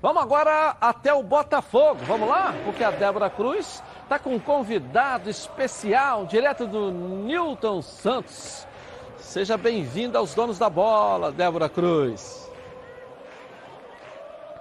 Vamos agora até o Botafogo. Vamos lá? Porque a Débora Cruz está com um convidado especial, direto do Newton Santos. Seja bem-vinda aos donos da bola, Débora Cruz.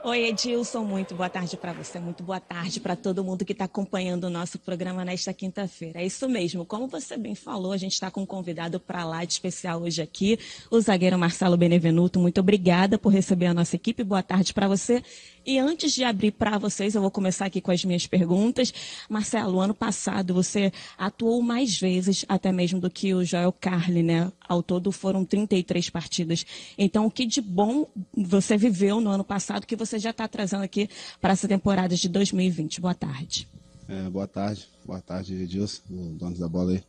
Oi, Edilson, muito boa tarde para você, muito boa tarde para todo mundo que está acompanhando o nosso programa nesta quinta-feira. É isso mesmo, como você bem falou, a gente está com um convidado para lá de especial hoje aqui, o zagueiro Marcelo Benevenuto. Muito obrigada por receber a nossa equipe, boa tarde para você. E antes de abrir para vocês, eu vou começar aqui com as minhas perguntas. Marcelo, ano passado você atuou mais vezes, até mesmo do que o Joel Carli, né? Ao todo foram 33 partidas. Então, o que de bom você viveu no ano passado que você já está trazendo aqui para essa temporada de 2020? Boa tarde. É, boa tarde, boa tarde, Edilson, dono da bola aí.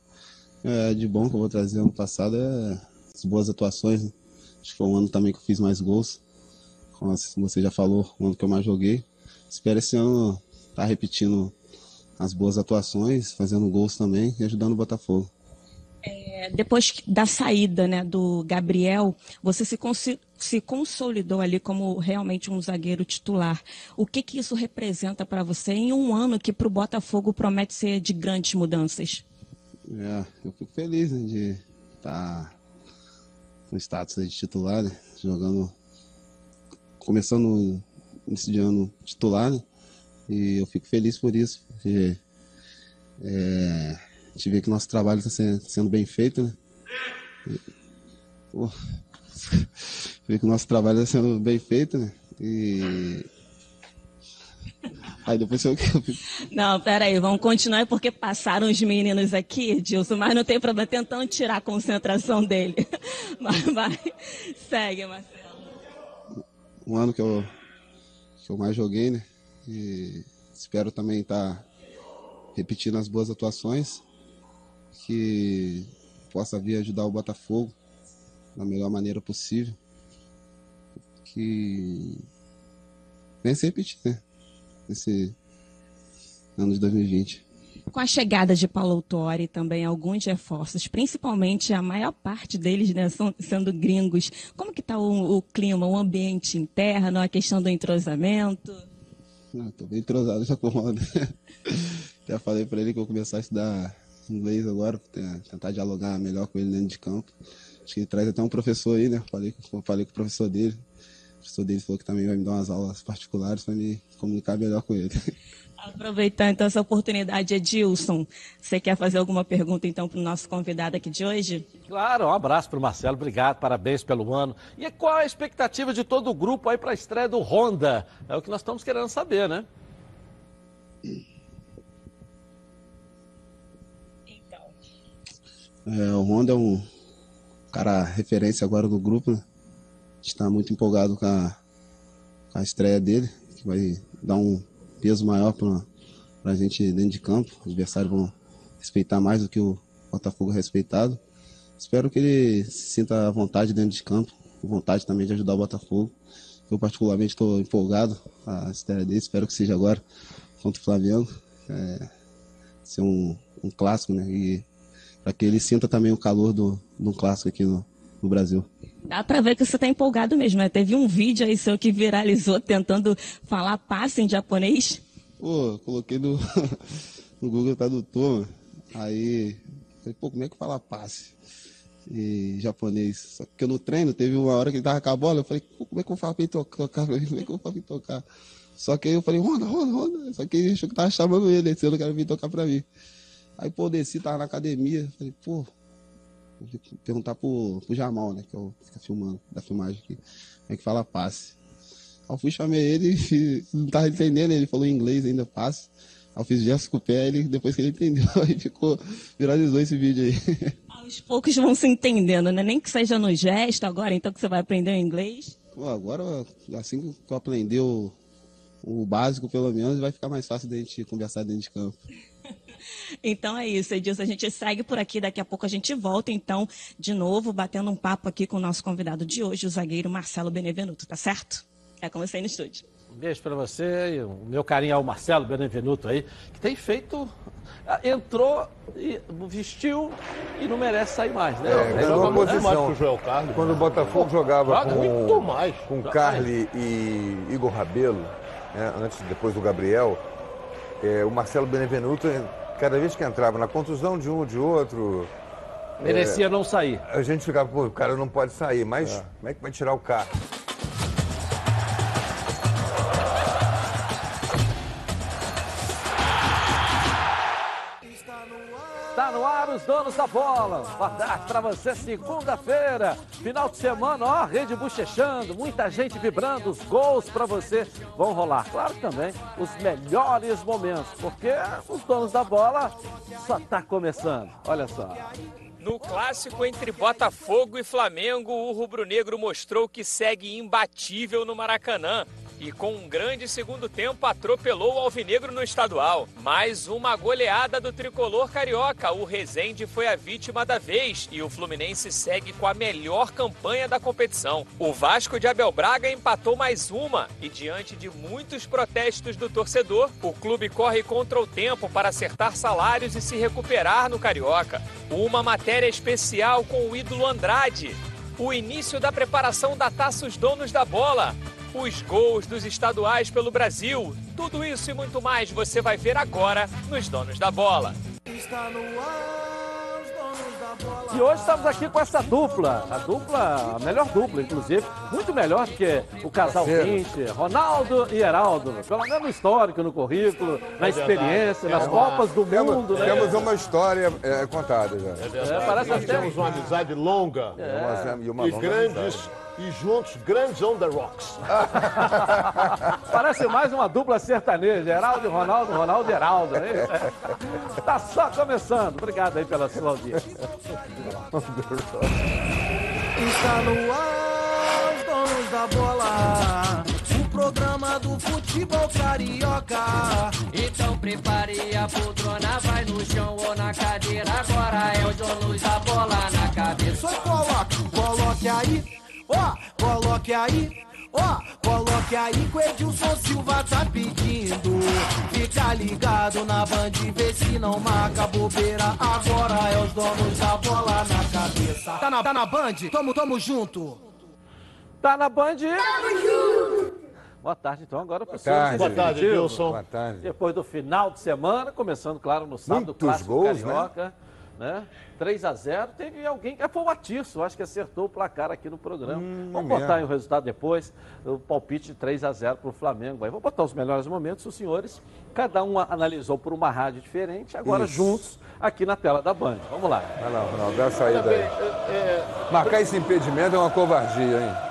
É, de bom que eu vou trazer ano passado é as boas atuações. Né? Acho que foi um ano também que eu fiz mais gols como você já falou, o ano que eu mais joguei. Espero esse ano estar tá repetindo as boas atuações, fazendo gols também e ajudando o Botafogo. É, depois da saída né, do Gabriel, você se, se, consolidou ali como realmente um zagueiro titular. O que, que isso representa para você em um ano que para o Botafogo promete ser de grandes mudanças? É, eu fico feliz né, de estar tá no status de titular, né, jogando começando esse ano titular, né? E eu fico feliz por isso, porque é, a gente vê que nosso trabalho está sendo, sendo, bem feito, né? Pô, vê que o nosso trabalho está sendo bem feito, né? E. Aí depois eu. Não, peraí, vamos continuar porque passaram os meninos aqui, Dilson, mas não tem problema, tentando tirar a concentração dele. Mas vai, segue, Marcelo um ano que eu, que eu mais joguei, né? E espero também estar tá repetindo as boas atuações, que possa vir ajudar o Botafogo da melhor maneira possível. Que venha se repetir, né? Nesse ano de 2020. Com a chegada de Paulo Autori também alguns reforços, principalmente a maior parte deles né, sendo gringos. Como que está o, o, clima, o ambiente interno, a questão do entrosamento? Estou bem entrosado já com o. Já falei para ele que vou começar a estudar inglês agora, tentar dialogar melhor com ele dentro de campo. Acho que ele traz até um professor aí, né? Falei, falei com o professor dele. O professor dele falou que também vai me dar umas aulas particulares para me comunicar melhor com ele. Aproveitar então essa oportunidade, Edilson, você quer fazer alguma pergunta então para o nosso convidado aqui de hoje? Claro, um abraço para o Marcelo, obrigado, parabéns pelo ano. E qual a expectativa de todo o grupo aí para a estreia do Honda? É o que nós estamos querendo saber, né? Então. É, o Honda é um cara referência agora do grupo, né? A gente está muito empolgado com a, com a estreia dele, que vai dar um peso maior para a gente dentro de campo. Os adversários vão respeitar mais do que o Botafogo respeitado. Espero que ele se sinta à vontade dentro de campo, vontade também de ajudar o Botafogo. Eu particularmente estou empolgado a estreia dele, espero que seja agora contra o Flamengo. É, ser um, um clássico, né? E para que ele sinta também o calor do, do clássico aqui no, no Brasil. Dá para ver que você está empolgado mesmo, né? Teve um vídeo aí seu que viralizou tentando falar passe em japonês. Pô, coloquei no, no Google Tradutor, aí falei, pô, como é que fala passe em japonês? Só que eu no treino, teve uma hora que ele tava com a bola, eu falei, como é que eu falo pra ele tocar? Como é que eu falo pra ele tocar? Só que aí eu falei, Ronda, Ronda, Ronda. Só que ele achou que tava chamando ele, esse ano que vir tocar pra mim. Aí, pô, eu desci, tava na academia, falei, pô, perguntar pro, pro Jamal, né? Que é o que fica filmando, da filmagem aqui. Como é que fala passe. Aí eu fui chamei ele e não tava entendendo, ele falou em inglês ainda, passe. Aí eu fiz gesto com o pé, ele, depois que ele entendeu, aí ficou, viralizou esse vídeo aí. Aos poucos vão se entendendo, né? Nem que seja no gesto agora, então que você vai aprender o inglês. Pô, agora, assim que eu aprender o, o básico, pelo menos, vai ficar mais fácil da gente conversar dentro de campo. Então é isso, Edilson. A gente segue por aqui. Daqui a pouco a gente volta, então, de novo, batendo um papo aqui com o nosso convidado de hoje, o zagueiro Marcelo Benevenuto, tá certo? É com você aí no estúdio. Um beijo para você e o meu carinho ao Marcelo Benevenuto aí, que tem feito ah, entrou, e vestiu e não merece sair mais, né? É, ganhou muito posição. Joel Carlos. Quando o Botafogo jogava Joga muito com, mais. com Carly e Igor Rabelo, né, antes depois do Gabriel, é, o Marcelo Benevenuto, cada vez que entrava na contusão de um ou de outro, Merecia não sair. a gente ficava, pô, o cara não pode sair, mas como é que vai tirar o carro? No ar os donos da bola. Tarde pra você, segunda-feira. Final de semana, ó, rede bochechando, muita gente vibrando, os gols pra você vão rolar. Claro também os melhores momentos, porque os donos da bola só tá começando. Olha só. No clássico entre Botafogo e Flamengo, o rubro-negro mostrou que segue imbatível no Maracanã. E com um grande segundo tempo atropelou o Alvinegro no estadual. Mais uma goleada do tricolor carioca. O Rezende foi a vítima da vez e o Fluminense segue com a melhor campanha da competição. O Vasco de Abel Braga empatou mais uma e, diante de muitos protestos do torcedor, o clube corre contra o tempo para acertar salários e se recuperar no Carioca. Uma matéria especial com o ídolo Andrade. O início da preparação da taça Os Donos da Bola. Os gols dos estaduais pelo Brasil. Tudo isso e muito mais você vai ver agora nos Donos da Bola. E hoje estamos aqui com essa dupla, a dupla, a melhor dupla, inclusive, muito melhor do que o casal. 20, Ronaldo e Heraldo, pelo menos no histórico, no currículo, na experiência, nas É Copas do Temos, Mundo, né? temos uma história é, contada já. É verdade. É, parece Nós até- temos uma amizade longa. Uma- e uma E longa grandes, amizade. E juntos, grandes on the rocks. Parece mais uma dupla sertaneja, Heraldo e Ronaldo, Ronaldo e Heraldo, né? Tá só começando. Obrigado aí pela sua audiência. Está no ar, os donos da bola. O programa do futebol carioca. Então prepare a poltrona, vai no chão ou na cadeira. Agora é os donos da bola na cabeça. Só coloque, coloque aí, ó, coloque aí. Ó, coloque aí que o Edilson Silva tá pedindo. Fica ligado na band, vê se não marca bobeira. Agora é os donos da bola na cabeça. Tá na, tá na band? Tamo, tamo junto. Tá na Band? Boa tarde, então, agora para o. Boa tarde, Edilson. Boa tarde. Depois do final de semana, começando, claro, no sábado, Muitos clássico gols, carioca, né? 3 a 0 Teve alguém, que foi o Atirso, acho que acertou o placar aqui no programa. Hum, Vamos é botar aí o resultado depois, o palpite de 3 a 0 para o Flamengo. Aí vou botar os melhores momentos, os senhores, cada um analisou por uma rádio diferente, agora Isso. juntos aqui na tela da Band. Vamos lá. Vai lá, Ronaldo, dá a saída aí. É, Marcar esse impedimento é uma covardia, hein?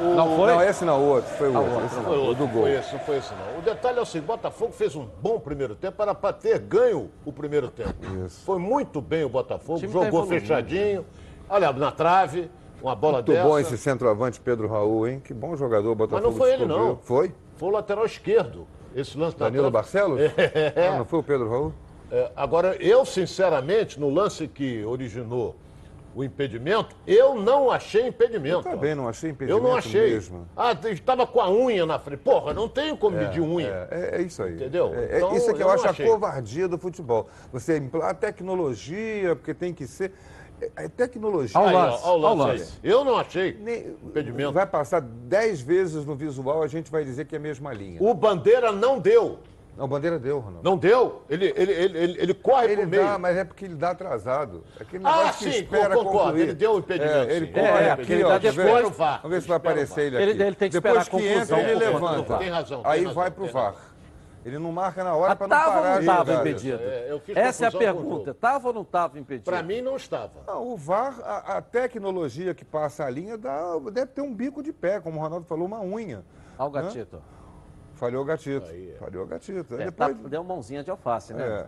Não foi? Não, esse não, o outro. Foi o outro. outro, esse Foi não, o outro, do gol. Foi esse, não foi esse não. O detalhe é o seguinte, Botafogo fez um bom primeiro tempo, era para ter ganho o primeiro tempo. Isso. Foi muito bem o Botafogo, time tá jogou evoluindo. fechadinho, olha, na trave, uma bola Muito dessa. bom esse centroavante Pedro Raul, hein? Que bom jogador o Mas Botafogo não foi ele descobriu. não. Foi? Foi o lateral esquerdo. Esse lance Danilo. Barcelos? É. Não, não foi o Pedro Raul? É, agora, eu, sinceramente, no lance que originou o impedimento, eu não achei impedimento. Eu também não achei impedimento Eu não achei. mesmo. Ah, estava com a unha na frente. Porra, não tenho como medir unha. É, é isso aí. Entendeu? É, é Então, isso é que eu, eu acho achei. a covardia do futebol. Você impla- a tecnologia, porque tem que ser. É, é tecnologia. Ao lance, ao lance lance. Eu não achei Nem- impedimento. Vai passar dez vezes no visual, a gente vai dizer que é a mesma linha. O Bandeira não deu. Não, bandeira deu, Ronaldo. Não deu. Ele, ele, ele, ele, ele corre Ele pro meio. dá, mas é porque ele dá atrasado. Aquele Ah, negócio que sim, espera concordo. concluir. Ele deu o impedimento, É, ele sim. corre É, aqui, ele ó, dá ver? depois- o VAR. Vamos ver se vai o aparecer ele Ele- aqui. ele tem que Depois que entra, ele levanta. Tem razão, tem Aí razão, vai pro VAR. Ele não marca na hora Ah, para não Tava ou parar não de estava impedido? É, Essa é a o pergunta. jogo. Tava ou não estava impedido? Para mim não estava. Não, o VAR, a, a tecnologia que passa a linha dá- deve ter um bico de pé, como o Ronaldo falou, uma unha. Olha o gatito. Falhou o gatito. Aí, é. Falhou o gatito. É, depois, tá- deu mãozinha de alface, né?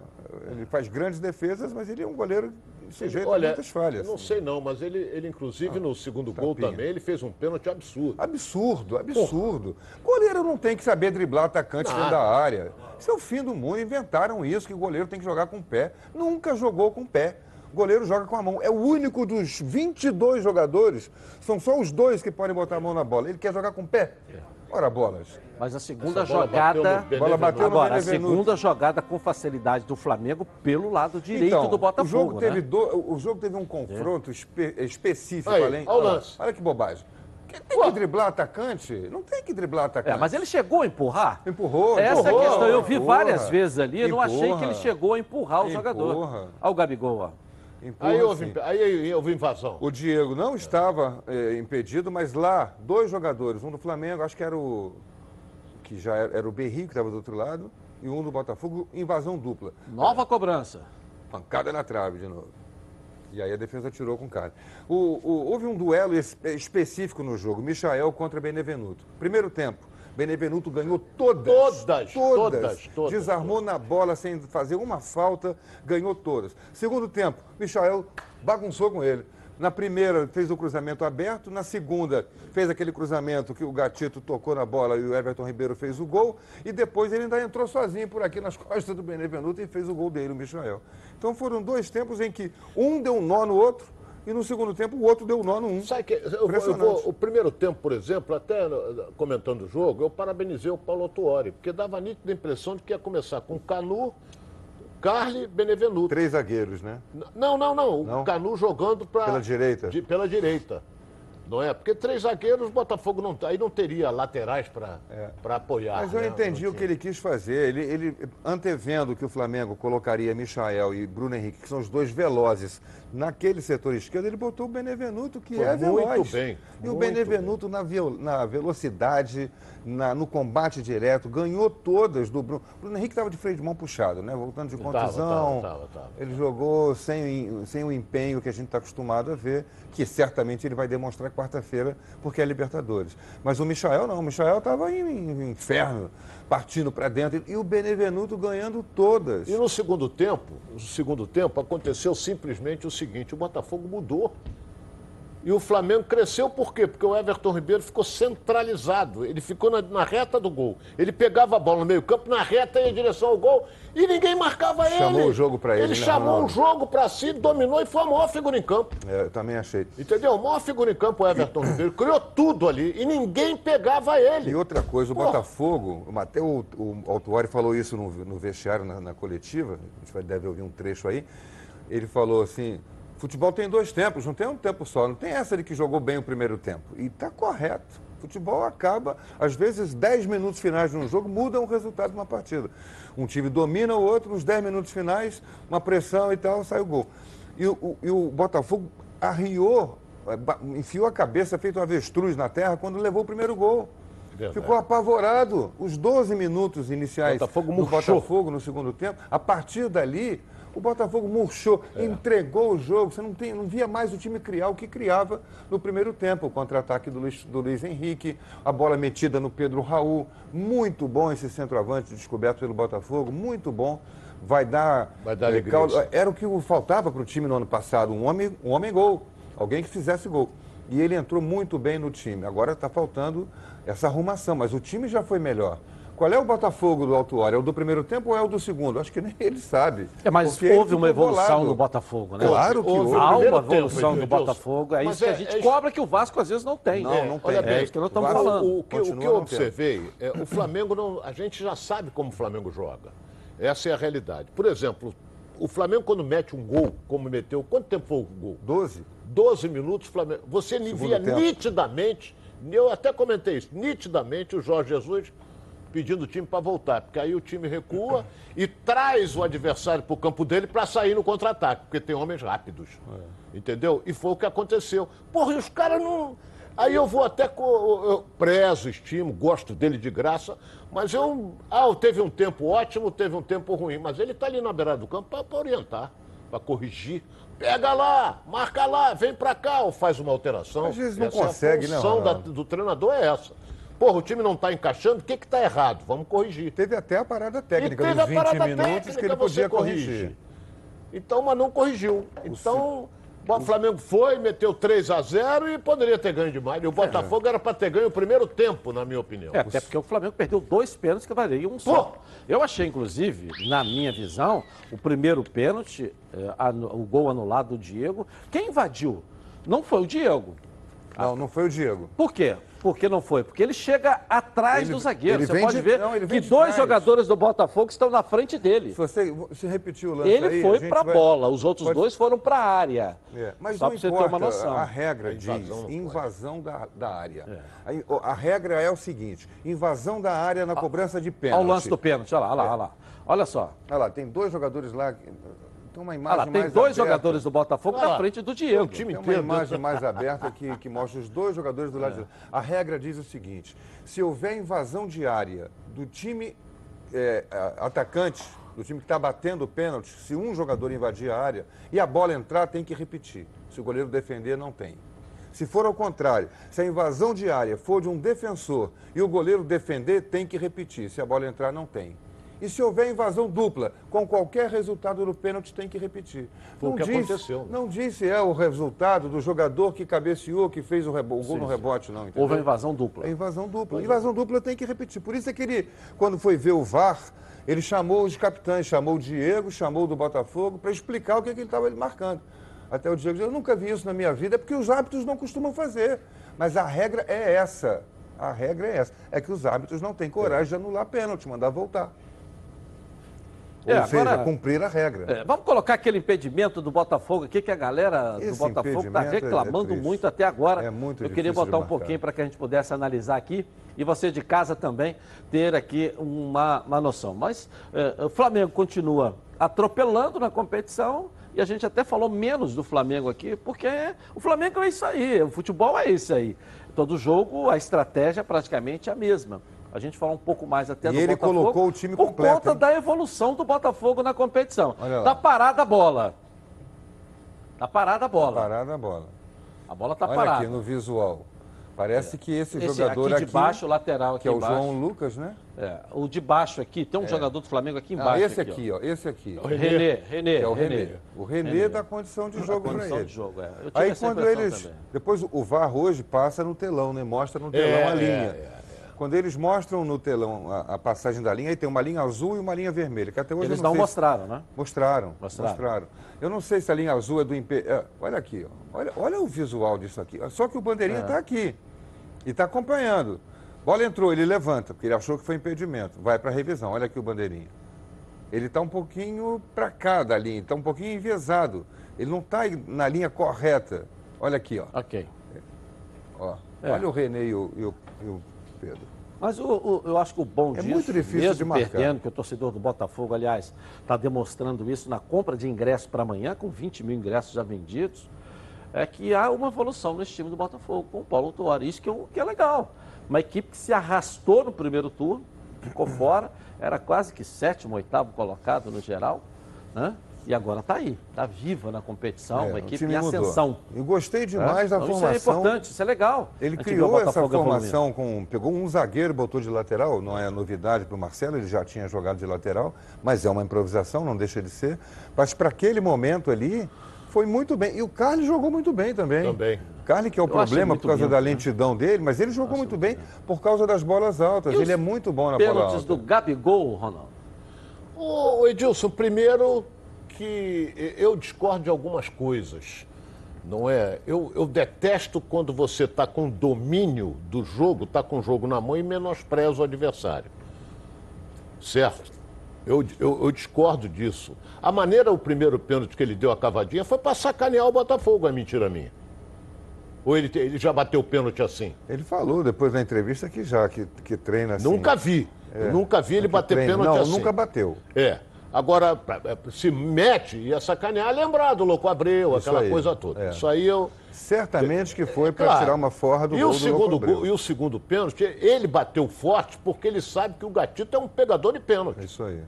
é, ele faz grandes defesas, mas ele é um goleiro sujeito a Olha, muitas falhas. não sei não, mas ele, ele inclusive no segundo gol tapinha. também, ele fez um pênalti absurdo. Absurdo, absurdo. Goleiro não tem que saber driblar atacante Nada. dentro da área. Isso é o fim do mundo. Inventaram isso, que o goleiro tem que jogar com o pé. Nunca jogou com o pé. O goleiro joga com a mão. É o único dos 22 jogadores, são só os dois que podem botar a mão na bola. Ele quer jogar com o pé. Ora, bolas. Mas a segunda bola bateu jogada. no Benevenuto. Bola bateu no Agora, a segunda jogada com facilidade do Flamengo pelo lado direito Então, do Botafogo. o jogo, teve né? do- o jogo teve um confronto espe- específico, Aí, além. olha o lance. Olha que bobagem. Tem que driblar atacante? Não tem que driblar atacante. É, mas ele chegou a empurrar? Empurrou, Essa é a questão. Eu vi empurra, várias vezes ali, eu não achei que ele chegou a empurrar o jogador. Empurra. Olha o Gabigol, ó. Empurra, Aí houve, sim. aí houve invasão. O Diego não estava eh, impedido, mas lá, dois jogadores, um do Flamengo, acho que era o. que já era, era o Berri, que estava do outro lado, e um do Botafogo, invasão dupla. Nova cobrança. Pancada na trave de novo. E aí a defesa tirou com cara. O- o- houve um duelo es- específico no jogo, Michael contra Benevenuto. Primeiro tempo, Benevenuto ganhou todas. Todas, todas, todas, Desarmou na bola sem fazer uma falta, ganhou todas. Segundo tempo, Michael bagunçou com ele. Na primeira, fez o cruzamento aberto. Na segunda, fez aquele cruzamento que o Gatito tocou na bola e o Everton Ribeiro fez o gol. E depois ele ainda entrou sozinho por aqui nas costas do Benevenuto e fez o gol dele, o Michael. Então foram dois tempos em que um deu um nó no outro e no segundo tempo o outro deu um nó no um. Sabe que eu, vou- eu vou- o primeiro tempo, por exemplo, até uh, comentando o jogo, eu parabenizei o Paulo Autuori, porque dava a nítida impressão de que ia começar com Canu, Carli, Benevenuto. Três zagueiros, né? N- Não, não, não. O Não? Canu jogando pra, Pela direita? de- pela direita. Não é? Porque três zagueiros, o Botafogo não, aí não teria laterais para para apoiar. Mas eu né, entendi o que ele quis fazer. Ele, ele, antevendo que o Flamengo colocaria Michael e Bruno Henrique, que são os dois velozes, naquele setor esquerdo, ele botou o Benevenuto, que Foi é muito veloz. bem, E o muito Benevenuto, na, na velocidade, na- no combate direto, ganhou todas do Bruno. Bruno Henrique estava de freio de mão puxado, né? Voltando de contusão. tava, tava, tava. Ele jogou sem, sem o empenho que a gente está acostumado a ver, que certamente ele vai demonstrar quarta-feira, porque é Libertadores. Mas o Michael não, o Michael estava em, em inferno, partindo para dentro, e o Benevenuto ganhando todas. E no segundo tempo, no segundo tempo aconteceu simplesmente o seguinte, o Botafogo mudou. E o Flamengo cresceu por quê? Porque o Everton Ribeiro ficou centralizado. Ele ficou na, na reta do gol. Ele pegava a bola no meio-campo, na reta ia em direção ao gol e ninguém marcava ele. Chamou o jogo pra ele, Ele né, chamou Ronaldo? o jogo pra si, dominou e foi a maior figura em campo. É, eu também achei. Entendeu? A maior figura em campo, o Everton Ribeiro, criou tudo ali e ninguém pegava ele. E outra coisa, o. Botafogo, até o, o falou isso no, no vestiário, na, na coletiva, a gente vai, deve ouvir um trecho aí, ele falou assim, futebol tem dois tempos, não tem um tempo só, não tem essa de que jogou bem o primeiro tempo. E está correto. Futebol acaba, às vezes, 10 minutos finais de um jogo mudam o resultado de uma partida. Um time domina o outro, nos 10 minutos finais, uma pressão e tal, sai o gol. E o, e o Botafogo arriou, eh, enfiou a cabeça, feito um avestruz na terra, quando levou o primeiro gol. Verdade. Ficou apavorado. Os 12 minutos iniciais Botafogo do murchou. Botafogo no segundo tempo, a partir dali, o Botafogo murchou, É. entregou o jogo. Você não, tem, não via mais o time criar o que criava no primeiro tempo. O contra-ataque do Luiz, do Luiz Henrique, a bola metida no Pedro Raul. Muito bom esse centroavante descoberto pelo Botafogo, muito bom. Vai dar. Vai dar eh, alegria. Era o que faltava para o time no ano passado, um homem, um homem gol. Alguém que fizesse gol. E ele entrou muito bem no time. Agora está faltando essa arrumação, mas o time já foi melhor. Qual é o Botafogo do Autuário? É o do primeiro tempo ou é o do segundo? Acho que nem ele sabe. É, mas Porque houve uma evolução bolado. do Botafogo, né? Claro que houve. Há uma evolução do. Botafogo, é Mas isso que a é- gente é- cobra que o Vasco às vezes não tem. Não, É, não tem. Olha bem, É isso que nós estamos Vasco- falando. O, que, o que eu observei, é, o Flamengo não. A gente já sabe como o Flamengo joga. Essa é a realidade. Por exemplo, o Flamengo, quando mete um gol, como meteu, quanto tempo foi o gol? 12. 12 minutos, Flamengo. Você via tempo. nitidamente, eu até comentei isso, nitidamente o Jorge Jesus pedindo o time para voltar, porque aí o time recua e traz o adversário para o campo dele para sair no contra-ataque, porque tem homens rápidos. Entendeu? E foi o que aconteceu. Porra, e os caras não. Aí eu vou até. co- Eu prezo, estimo, gosto dele de graça, mas eu. Ah, teve um tempo ótimo, teve um tempo ruim, mas ele está ali na beirada do campo para orientar, para corrigir. Pega lá, marca lá, vem para cá, ou faz uma alteração. Às vezes não Essa consegue, é né, a função da- Ronaldo? do treinador é essa. Porra, o time não está encaixando, o que está errado? Vamos corrigir. Teve até a parada técnica dos a 20 parada minutos técnica, que ele você podia corrige. corrigir. Então, mas não corrigiu. Então, o Flamengo foi, meteu 3 a 0 e poderia ter ganho demais. E o Botafogo era para ter ganho o primeiro tempo, na minha opinião. É, até porque o Flamengo perdeu dois pênaltis que valeriam um só. Pô! Eu achei, inclusive, na minha visão, o primeiro pênalti, eh, o gol anulado do Diego, quem invadiu não foi o Diego. Não, não foi o Diego. Por quê? Por que não foi? Porque ele chega atrás Ele- do zagueiro. Você pode de- ver não, que dois trás. jogadores do Botafogo estão na frente dele. Se você se repetir o lance Ele aí, a foi para a vai- bola, os outros pode- dois foram para a área. É, mas Só não para você importa, ter uma noção. a regra diz invasão não pode. invasão da, da área. A, a regra é o seguinte, invasão da área na cobrança de pênalti. Olha o lance do pênalti, olha lá, olha lá, olha lá. Olha só. Olha lá, tem dois jogadores lá, tem uma imagem lá, tem mais dois aberta. jogadores do Botafogo Olha na frente do Diego. time Tem uma inteiro. imagem mais aberta que, que mostra os dois jogadores do lado de lá. A regra diz o seguinte: se houver invasão de área do time é, atacante, do time que está batendo o pênalti, se um jogador invadir a área e a bola entrar, tem que repetir. Se o goleiro defender, não tem. Se for ao contrário, se a invasão de área for de um defensor e o goleiro defender, tem que repetir. Se a bola entrar, não tem. E se houver invasão dupla, com qualquer resultado no pênalti, tem que repetir. Foi o Não que diz- aconteceu, né? Não disse é o resultado do jogador que cabeceou, que fez o, rebo- o gol no rebote, não. Entendeu? Houve uma invasão dupla. É invasão dupla. Invasão dupla tem que repetir. Por isso é que ele, quando foi ver o VAR, ele chamou os capitães, chamou o Diego, chamou o do Botafogo, para explicar o que, que ele estava marcando. Até o Diego disse, eu nunca vi isso na minha vida, é porque os árbitros não costumam fazer. Mas a regra é essa. A regra é essa. É que os árbitros não têm coragem de anular pênalti, mandar voltar. Ou É, seja, agora- cumprir a regra. É, vamos colocar aquele impedimento do Botafogo aqui, que a galera do Esse Botafogo está é- é reclamando triste. muito até agora. É muito Eu queria botar um pouquinho para que a gente pudesse analisar aqui e você de casa também ter aqui uma, uma noção. Mas é, o Flamengo continua atropelando na competição e a gente até falou menos do Flamengo aqui, porque o Flamengo é isso aí, o futebol é isso aí. Todo jogo, a estratégia é praticamente a mesma. A gente fala um pouco mais até E do ele Botafogo colocou o time por completo, conta hein? da evolução do Botafogo na competição. Tá parada a bola. Tá parada a bola. Parada a bola. A bola tá Olha parada. aqui no visual. Parece que esse, Esse jogador aqui aqui, de baixo, o lateral aqui que é o embaixo. João Lucas, né? É, o de baixo aqui, tem um jogador do Flamengo aqui Ah, embaixo. esse aqui, ó. esse aqui. ó. René, René, Que é o René. Renê. O Renê dá condição de jogo para Condição ele. de jogo, é. Eu tive Aí essa quando eles. também. Depois o VAR hoje passa no telão, né? Mostra no telão É, a linha. Quando eles mostram no telão a, a passagem da linha, aí tem uma linha azul e uma linha vermelha. Que até hoje Eles eu não sei se- mostraram, né? Mostraram, Mostraram. mostraram. Eu não sei se a linha azul é do é, olha aqui, ó. Olha, olha o visual disso aqui. Só que o bandeirinha É. está aqui e está acompanhando. Bola entrou, ele levanta, porque ele achou que foi impedimento. Vai para a revisão. Olha aqui o bandeirinha. Ele está um pouquinho para cá da linha, está um pouquinho enviesado. Ele não está na linha correta. Olha aqui, ó. Ok. ó. É. Olha o Renê e o, e o- e o Pedro. Mas o- o- eu acho que o bom É disso, muito difícil mesmo de marcar. perdendo, que o torcedor do Botafogo, aliás, está demonstrando isso na compra de ingressos para amanhã, com 20 mil ingressos já vendidos, é que há uma evolução nesse time do Botafogo, com o Paulo Tuori. Isso que, é que é legal. Uma equipe que se arrastou no primeiro turno, ficou fora, era quase que sétimo, oitavo colocado no geral, né? E agora está aí, está viva na competição, É, uma equipe em ascensão. Eu gostei demais da Então, formação. Isso é importante, isso é legal. Ele criou essa formação com. Pegou um zagueiro, botou de lateral, não é novidade para o Marcelo, ele já tinha jogado de lateral, mas é uma improvisação, não deixa de ser. Mas para aquele momento ali, foi muito bem. E o Carlos jogou muito bem também. Também. Carly, que é o Eu problema por causa limpo, da né? lentidão dele, mas ele jogou muito bem por causa das bolas altas. E Ele é muito bom na bola Pênaltis alta. do Gabigol, Ronaldo. Ô, Edilson, primeiro que eu discordo de algumas coisas. Não é? Eu, eu detesto quando você está com domínio do jogo, está com o jogo na mão e menospreza o adversário. Certo? Eu, eu, eu discordo disso. A maneira, o primeiro pênalti que ele deu a cavadinha foi para sacanear o Botafogo, é mentira minha. Ou ele, ele já bateu o pênalti assim? Ele falou depois da entrevista que já, que, que treina assim. Nunca vi. Eu nunca vi ele bater treina. pênalti Não, assim. nunca bateu. É. Agora, é, se mete, ia sacanear, lembrar do Louco Abreu, Isso aquela aí, coisa toda. é. Isso aí eu. Certamente que foi para Claro. tirar uma forra do e o do segundo gol, E o segundo pênalti, ele bateu forte porque ele sabe que o Gatito é um pegador de pênalti. Isso aí.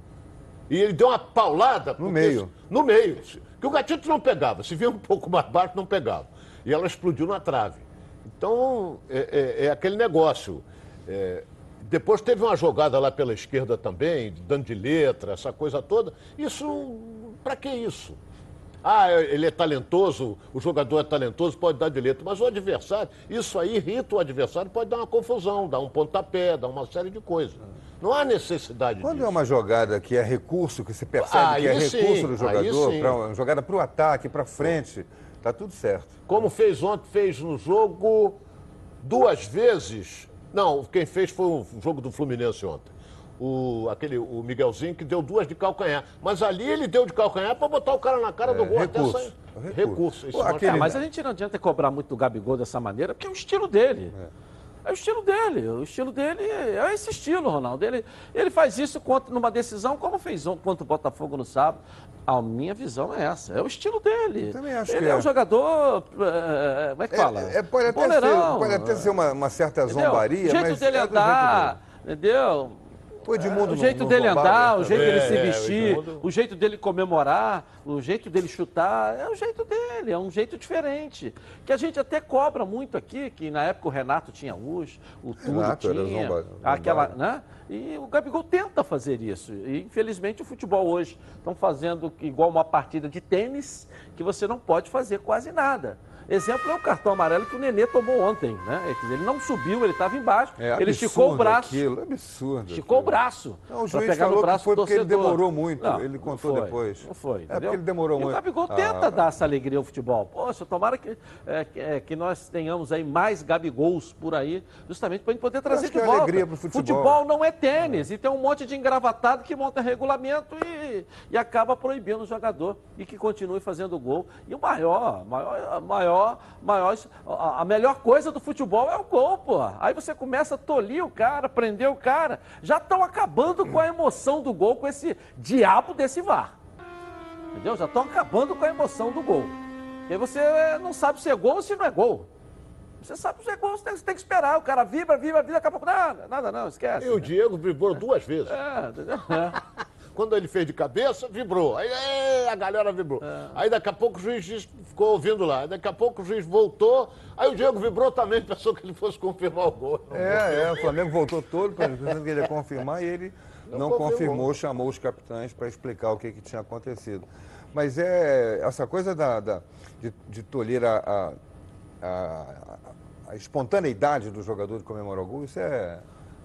E ele deu uma paulada. porque- meio. No meio. Que o Gatito não pegava. Se vinha um pouco mais baixo, não pegava. E ela explodiu na trave. Então, é, é- é aquele negócio. É, depois teve uma jogada lá pela esquerda também, dando de letra, essa coisa toda. Isso, para que isso? Ah, ele é talentoso, o jogador é talentoso, pode dar de letra. Mas o adversário, isso aí irrita o adversário, pode dar uma confusão, dar um pontapé, dar uma série de coisas. Não há necessidade Quando disso. é uma jogada que é recurso, que se percebe Aí que é sim, recurso do jogador, pra, uma jogada para o ataque, para frente, tá tudo certo. Como fez ontem, fez no jogo duas vezes. Não, quem fez foi o jogo do Fluminense ontem. O, aquele, o Miguelzinho que deu duas de calcanhar. Mas ali ele deu de calcanhar para botar o cara na cara do gol recurso. até sair. Recurso. Recurso. Isso Pô, aquele- É, mas a gente não adianta cobrar muito do Gabigol dessa maneira, porque é o estilo dele. É. o estilo dele. O estilo dele é esse estilo, Ronaldo. Ele, ele faz isso contra, numa decisão, como fez on- contra o Botafogo no sábado. A minha visão é essa. É o estilo dele. Também acho ele que é é. um jogador. é, como é que fala? É, é, pode, até ser, pode até ser uma, uma certa Entendeu? zombaria, O jeito mas dele é andar, entendeu? Jeito dele. O Edmundo o jeito não dele andar, o jeito dele se É, é, o vestir, Edmundo- o jeito dele comemorar, o jeito dele chutar, é o jeito dele, é um jeito diferente. Que a gente até cobra muito aqui, que na época o Renato tinha os, o Tudo Renato era tinha, zomba- aquela, né? E o Gabigol tenta fazer isso. E infelizmente o futebol hoje estão fazendo igual uma partida de tênis, que você não pode fazer quase nada. Exemplo é o cartão amarelo que o Nenê tomou ontem, né? Ele não subiu, ele estava embaixo, É ele esticou o braço. Aquilo, absurdo. Esticou o aquilo. braço. Não, o juiz pegar falou que braço foi do porque ele demorou muito, Não, ele não contou foi, depois. Não foi. É entendeu? porque ele demorou e muito. O Gabigol Ah. tenta dar essa alegria ao futebol. Poxa, tomara que, é, que, é, que nós tenhamos aí mais Gabigols por aí, justamente para a gente poder trazer que de é volta. alegria pro futebol. Futebol não é tênis. E tem um monte de engravatado que monta regulamento e, e acaba proibindo o jogador e que continue fazendo gol. E o maior, maior, maior, maior a, a melhor coisa do futebol é o gol, pô. Aí você começa a tolir o cara, prender o cara. Já estão acabando com a emoção do gol, com esse diabo desse VAR. Entendeu? Já estão acabando com a emoção do gol. E aí você não sabe se é gol ou se não é gol. Você sabe se é gol, você tem, você tem que esperar. O cara vibra, vibra, vibra, daqui a pouco nada, nada não, esquece. E o Diego vibrou duas vezes. É, entendeu? É. Quando ele fez de cabeça, vibrou. Aí ê, a galera vibrou. Aí daqui a pouco o juiz ficou ouvindo lá. Daqui a pouco o juiz voltou. Aí o Diego vibrou também, pensou que ele fosse confirmar o gol. É, é, o Flamengo voltou todo pensando que ele ia confirmar e ele Não não, confirmou. confirmou, chamou os capitães para explicar o que, que tinha acontecido. Mas é essa coisa da, da- de, de tolher a, a, a- a espontaneidade do jogador de comemorar o gol, isso é.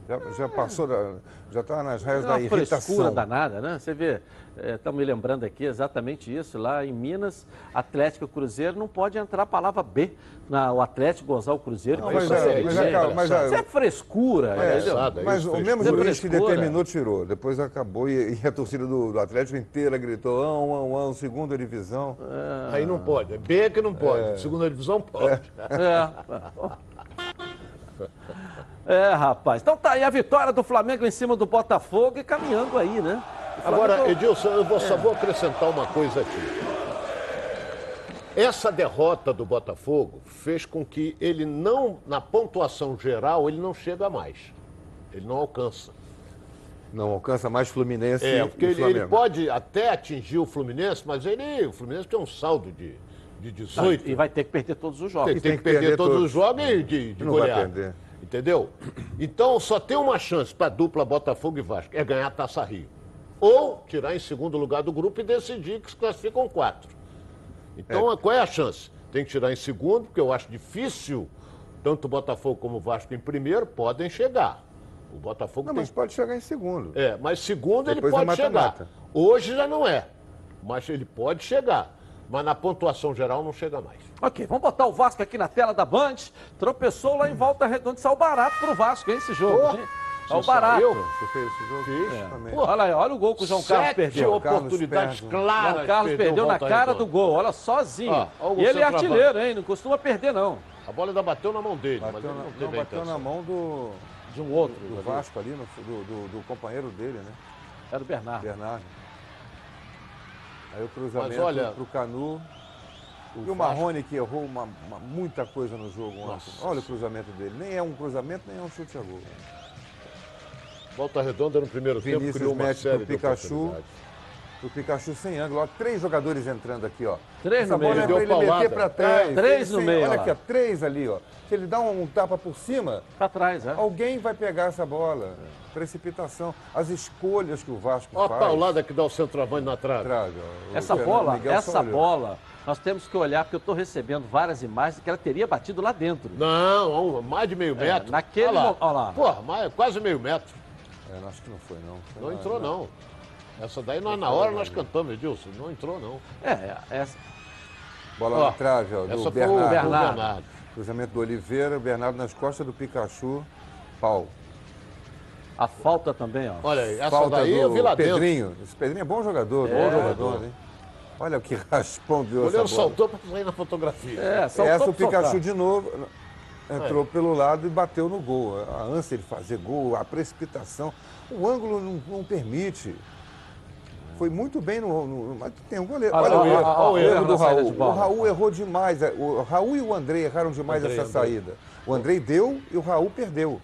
Já, já passou, da- já está nas É raias da uma frescura irritação. danada, né? Você vê, estão me lembrando aqui exatamente isso. Lá em Minas, Atlético e Cruzeiro, não pode entrar a palavra B. Na, o Atlético gozar o Cruzeiro. Não, mas isso é- é- mas é, cara, mas é- isso é frescura, É, é mas isso, o mesmo frescura. juiz que determinou tirou. Depois acabou e, e a torcida do, do Atlético inteira gritou: ão, ão, ão, segunda divisão. Aí não pode. É B que não pode. Segunda divisão pode. É. É, rapaz. Então tá aí a vitória do Flamengo em cima do Botafogo e caminhando aí, né? Agora, Edilson, eu vou, só vou acrescentar uma coisa aqui. Essa derrota do Botafogo fez com que ele não, na pontuação geral, ele não chega mais. Ele não alcança. Não alcança mais Fluminense É, e porque ele, Flamengo. ele pode até atingir o Fluminense, mas ele, o Fluminense tem um saldo de, de 18. E vai ter que perder todos os jogos. Tem, tem que perder, todos os jogos e de, de Não vai goleada. perder. Entendeu? Então só tem uma chance para a dupla Botafogo e Vasco, é ganhar a Taça Rio. Ou tirar em segundo lugar do grupo e decidir que se classificam quatro. Então qual é a chance? Tem que tirar em segundo, porque eu acho difícil, tanto o Botafogo como o Vasco em primeiro podem chegar. O Botafogo Não, tem mas pode chegar em segundo. é, mas segundo Depois ele é pode mata-mata. chegar. Hoje já não é. Mas ele pode chegar. Mas na pontuação geral não chega mais. Ok, vamos botar o Vasco aqui na tela da Band. Tropeçou lá em Volta Redonda. Saiu barato pro Vasco, hein, esse jogo. Pô, hein? Saiu você barato. saiu? Você fez esse jogo? Fiz. Também. Pô, Olha aí, olha o gol que o João Carlos Sete perdeu. Carlos oportunidades perde. claras. João Carlos perdeu na cara do gol, olha, sozinho. O e ele é artilheiro, hein? Não costuma perder, não. A bola ainda bateu na mão dele, mas Bateu, na, não não, bateu na mão do, De um outro. do ali. Vasco ali, no- do, do- do companheiro dele, né? Era o Bernardo. Bernardo. Aí o cruzamento Mas olha- pro Canu. e o Marrone que errou uma, uma- muita coisa no jogo ontem. Nossa Olha o cruzamento dele. Nem é um cruzamento, nem é um chute a gol. Volta Redonda no primeiro tempo Vinícius criou uma série Pikachu. Oportunidades. O Pikachu sem ângulo. Ó, três jogadores entrando aqui, ó. Três Essa no meio. bola é Deu pra ele paulada. meter pra trás. É, três Ele no sem- meio, Olha ó. aqui, ó, três ali, ó. Se ele dá um, um tapa por cima, Pra trás, é. alguém vai pegar essa bola. Precipitação. As escolhas que o Vasco Ó a faz. paulada que dá o centroavante na trave. Trave, ó. O Essa Fernando bola, Miguel só essa olhou. bola, nós temos que olhar, porque eu estou recebendo várias imagens que ela teria batido lá dentro. Não, mais de meio metro. É, naquele Olha lá. mo- olha lá. Porra, mais, quase meio metro. É, acho que não foi, não. Foi Não na- entrou, na- não. Essa daí nós, na hora nós cantamos, Edilson. Não entrou, não. É, essa, Bola Ó, na trave, ó, do Essa foi o Bernardo. Bernardo. Bernardo. Cruzamento do Oliveira, o Bernardo nas costas do Pikachu, pau. A falta também, ó. Olha aí, essa Falta daí do eu vi lá dentro. Pedrinho. Esse Pedrinho é bom jogador, É, bom jogador, hein? Olha o que raspão deu O essa goleiro bola. saltou para sair na fotografia. É, saltou Essa o pra soltar. Pikachu de novo entrou pelo lado e bateu no gol. A ânsia de fazer gol, a precipitação, o ângulo não, não permite. Foi muito bem no, no- Mas tem um goleiro. Olha, Olha, o olha, erro, olha, o erro do Raul. O Raul errou demais. O Raul e o André erraram demais Andrei, essa saída. O Andrei deu e o Raul perdeu.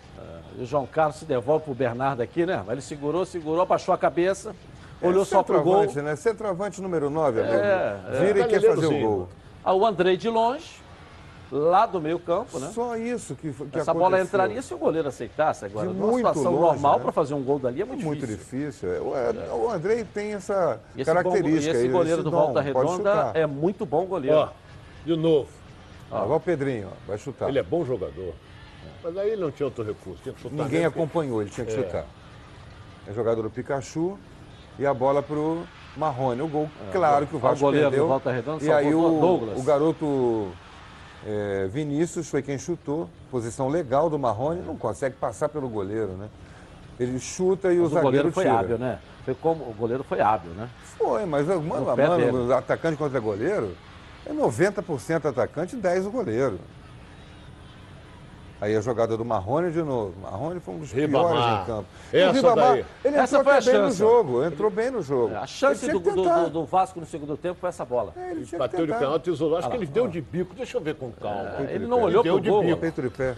E o João Carlos se devolve pro Bernardo aqui, né? Ele segurou, segurou, abaixou a cabeça, olhou É só pro gol. centroavante, Né? Centroavante número 9, amigo. É, Vira e quer fazer o gol. Ah, O Andrei de longe, lá do meio campo, né? Só isso que, que Essa bola aconteceu. entraria se o goleiro aceitasse agora. De Numa muito situação longe, normal né? para fazer um gol dali é muito, Muito difícil. difícil. é. O, o Andrei tem essa E esse, bom, e característica. esse goleiro esse do dom, Volta Redonda é muito bom goleiro. Ó, de novo. Ó, Agora o Pedrinho, ó, vai chutar. Ele é bom jogador. Mas aí ele não tinha outro recurso. Tinha que chutar Ninguém mesmo, acompanhou, ele tinha que É. chutar. É jogada do Pikachu e a bola pro Marrone. O gol, claro que o o Vasco goleiro do perdeu. Volta Redonda e aí o, Douglas. o garoto é, Vinícius foi quem chutou. Posição legal do Marrone, não consegue passar pelo goleiro, né? Ele chuta e o Mas o zagueiro goleiro foi tira. hábil, né? Foi como, o goleiro foi hábil, né? Foi, mas mano a mano, dele. atacante contra goleiro, é 90% atacante e 10% o goleiro. Aí a jogada do Marrone de novo. Marrone foi um dos Ribamar. piores em campo. Essa o Ribamar, daí. ele Essa entrou foi a até bem no chance. jogo, entrou bem no jogo. A chance do, do- do- do Vasco no segundo tempo foi essa bola. É, ele Ele bateu de canhota, isolou. Acho que ele deu de bico. Deixa eu ver com calma. Ele não olhou pro de gol.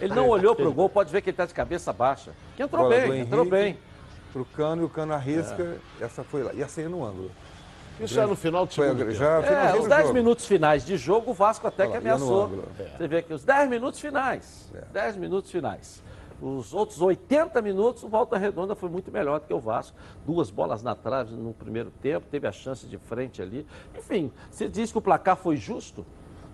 Ele não olhou pro gol, pode ver que ele tá de cabeça baixa. Que entrou Bola bem, entrou Henrique. bem. Pro cano e o cano arrisca. Essa foi lá. Ia sair no ângulo. Isso é no final do Foi segundo tempo. já É, os do 10 jogo. minutos finais de jogo, o Vasco até Olha que lá, ameaçou. Você vê que os 10 minutos finais. 10 minutos finais. Os outros 80 minutos, o Volta Redonda foi muito melhor do que o Vasco. Duas bolas na trave no primeiro tempo, teve a chance de frente ali. Enfim, você diz que o placar foi justo?